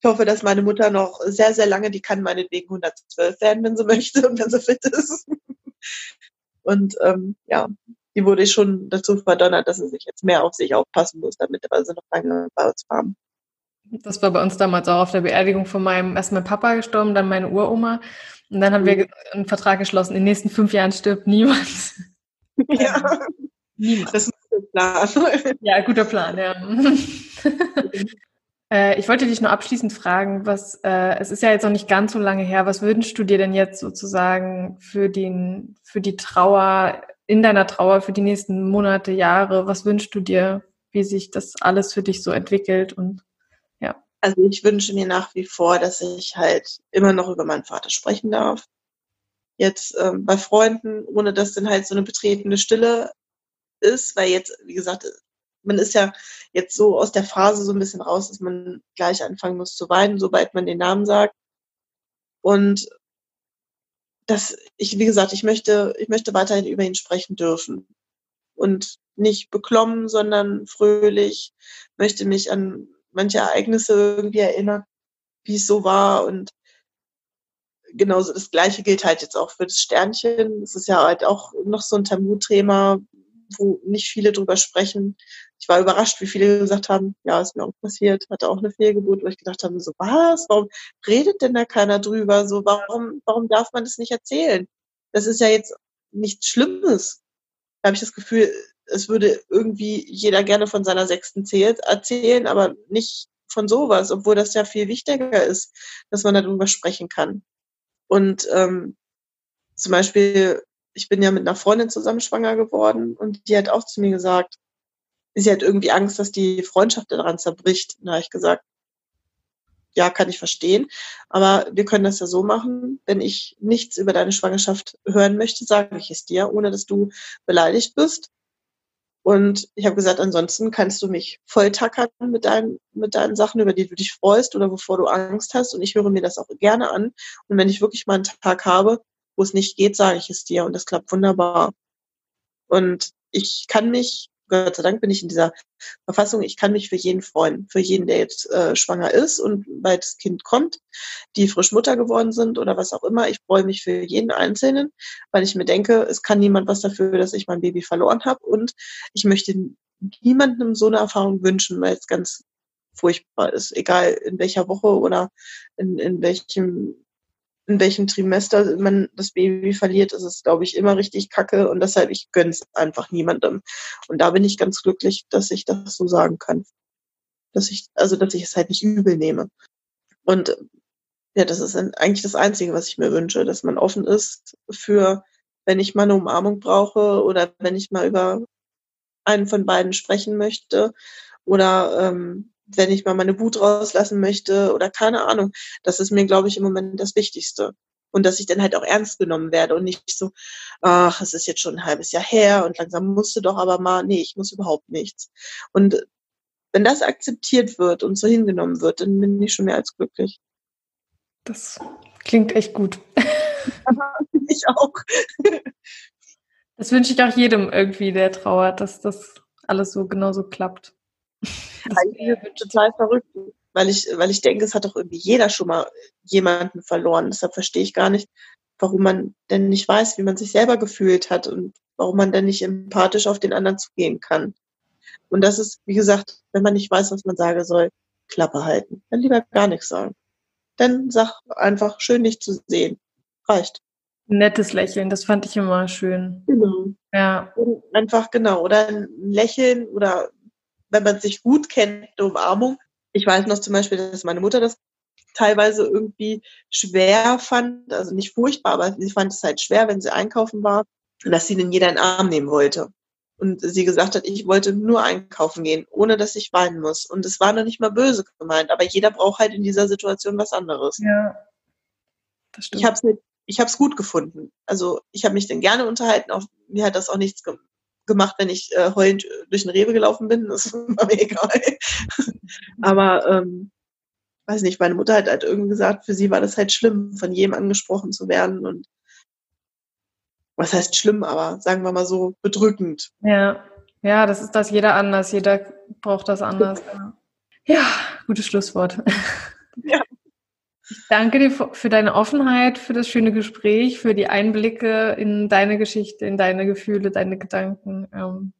Ich hoffe, dass meine Mutter noch sehr, sehr lange, die kann meinetwegen 112 werden, wenn sie möchte und wenn sie fit ist. Und ähm, ja, die wurde schon dazu verdonnert, dass sie sich jetzt mehr auf sich aufpassen muss, damit wir sie noch lange bei uns haben. Das war bei uns damals auch auf der Beerdigung von meinem, erst mein Papa gestorben, dann meine Uroma. Und dann haben mhm. wir einen Vertrag geschlossen, in den nächsten fünf Jahren stirbt niemand. Ja. Niemand. Das Plan. Ja, guter Plan, ja. äh, ich wollte dich nur abschließend fragen, was, äh, es ist ja jetzt noch nicht ganz so lange her, was wünschst du dir denn jetzt sozusagen für den, für die Trauer, in deiner Trauer für die nächsten Monate, Jahre, was wünschst du dir, wie sich das alles für dich so entwickelt und ja. Also ich wünsche mir nach wie vor, dass ich halt immer noch über meinen Vater sprechen darf. Jetzt ähm, bei Freunden, ohne dass dann halt so eine betretene Stille ist, weil jetzt, wie gesagt, man ist ja jetzt so aus der Phase so ein bisschen raus, dass man gleich anfangen muss zu weinen, sobald man den Namen sagt. Und das, ich, wie gesagt, ich möchte, ich möchte weiterhin über ihn sprechen dürfen. Und nicht beklommen, sondern fröhlich, möchte mich an manche Ereignisse irgendwie erinnern, wie es so war. Und genauso das Gleiche gilt halt jetzt auch für das Sternchen. Es ist ja halt auch noch so ein Tabuthema, wo nicht viele drüber sprechen. Ich war überrascht, wie viele gesagt haben, ja, ist mir auch passiert, hatte auch eine Fehlgeburt, wo ich gedacht habe, so was, warum redet denn da keiner drüber? So, warum, warum darf man das nicht erzählen? das ist ja jetzt nichts Schlimmes. Da habe ich das Gefühl, es würde irgendwie jeder gerne von seiner sechsten Zählt erzählen, aber nicht von sowas, obwohl das ja viel wichtiger ist, dass man darüber sprechen kann. Und ähm, zum Beispiel, ich bin ja mit einer Freundin zusammen schwanger geworden und die hat auch zu mir gesagt, sie hat irgendwie Angst, dass die Freundschaft daran zerbricht. Da habe ich gesagt, ja, kann ich verstehen. Aber wir können das ja so machen. Wenn ich nichts über deine Schwangerschaft hören möchte, sage ich es dir, ohne dass du beleidigt bist. Und ich habe gesagt, ansonsten kannst du mich volltackern mit deinen, mit deinen Sachen, über die du dich freust oder wovor du Angst hast. Und ich höre mir das auch gerne an. Und wenn ich wirklich mal einen Tag habe, wo es nicht geht, sage ich es dir. Und das klappt wunderbar. Und ich kann mich Gott sei Dank bin ich in dieser Verfassung, ich kann mich für jeden freuen, für jeden, der jetzt äh, schwanger ist und bald das Kind kommt, die frisch Mutter geworden sind oder was auch immer. Ich freue mich für jeden Einzelnen, weil ich mir denke, es kann niemand was dafür, dass ich mein Baby verloren habe und ich möchte niemandem so eine Erfahrung wünschen, weil es ganz furchtbar ist, egal in welcher Woche oder in, in welchem in welchem Trimester man das Baby verliert, ist es, glaube ich, immer richtig kacke und deshalb, ich gönne es einfach niemandem. Und da bin ich ganz glücklich, dass ich das so sagen kann. Dass ich, also, dass ich es halt nicht übel nehme. Und ja, das ist eigentlich das Einzige, was ich mir wünsche, dass man offen ist für, wenn ich mal eine Umarmung brauche oder wenn ich mal über einen von beiden sprechen möchte oder ähm, wenn ich mal meine Wut rauslassen möchte oder keine Ahnung. Das ist mir, glaube ich, im Moment das Wichtigste. Und dass ich dann halt auch ernst genommen werde und nicht so, ach, es ist jetzt schon ein halbes Jahr her und langsam musste doch aber mal, nee, ich muss überhaupt nichts. Und wenn das akzeptiert wird und so hingenommen wird, dann bin ich schon mehr als glücklich. Das klingt echt gut. ich auch. Das wünsche ich auch jedem irgendwie, der trauert, dass das alles so genauso klappt. Eigentlich total verrückt, weil ich, weil ich denke, es hat doch irgendwie jeder schon mal jemanden verloren. Deshalb verstehe ich gar nicht, warum man denn nicht weiß, wie man sich selber gefühlt hat und warum man denn nicht empathisch auf den anderen zugehen kann. Und das ist, wie gesagt, wenn man nicht weiß, was man sagen soll, Klappe halten. Dann lieber gar nichts sagen. Dann sag einfach, schön dich zu sehen. Reicht. Nettes Lächeln, das fand ich immer schön. Genau. Ja. Und einfach, genau. Oder ein Lächeln oder wenn man sich gut kennt, eine Umarmung. Ich weiß noch zum Beispiel, dass meine Mutter das teilweise irgendwie schwer fand, also nicht furchtbar, aber sie fand es halt schwer, wenn sie einkaufen war, dass sie den jeder in den Arm nehmen wollte. Und sie gesagt hat, ich wollte nur einkaufen gehen, ohne dass ich weinen muss. Und es war noch nicht mal böse gemeint, aber jeder braucht halt in dieser Situation was anderes. Ja, das stimmt. Ich habe es ich hab's gut gefunden. Also ich habe mich dann gerne unterhalten, auch, mir hat das auch nichts gemacht, wenn ich äh, heulend durch den Rewe gelaufen bin. Das war mir egal. Aber ähm, weiß nicht, meine Mutter hat halt irgendwie gesagt, für sie war das halt schlimm, von jedem angesprochen zu werden und was heißt schlimm, aber sagen wir mal so bedrückend. Ja, ja, das ist das jeder anders, jeder braucht das anders. Ja, gutes Schlusswort. Ja. Ich danke dir für deine Offenheit, für das schöne Gespräch, für die Einblicke in deine Geschichte, in deine Gefühle, deine Gedanken. Ähm,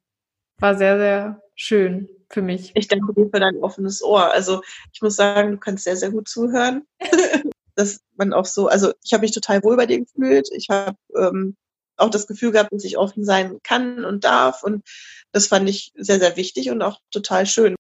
war sehr, sehr schön für mich. Ich danke dir für dein offenes Ohr. Also ich muss sagen, du kannst sehr, sehr gut zuhören. dass man auch so, also ich habe mich total wohl bei dir gefühlt. Ich habe ähm, auch das Gefühl gehabt, dass ich offen sein kann und darf. Und das fand ich sehr, sehr wichtig und auch total schön.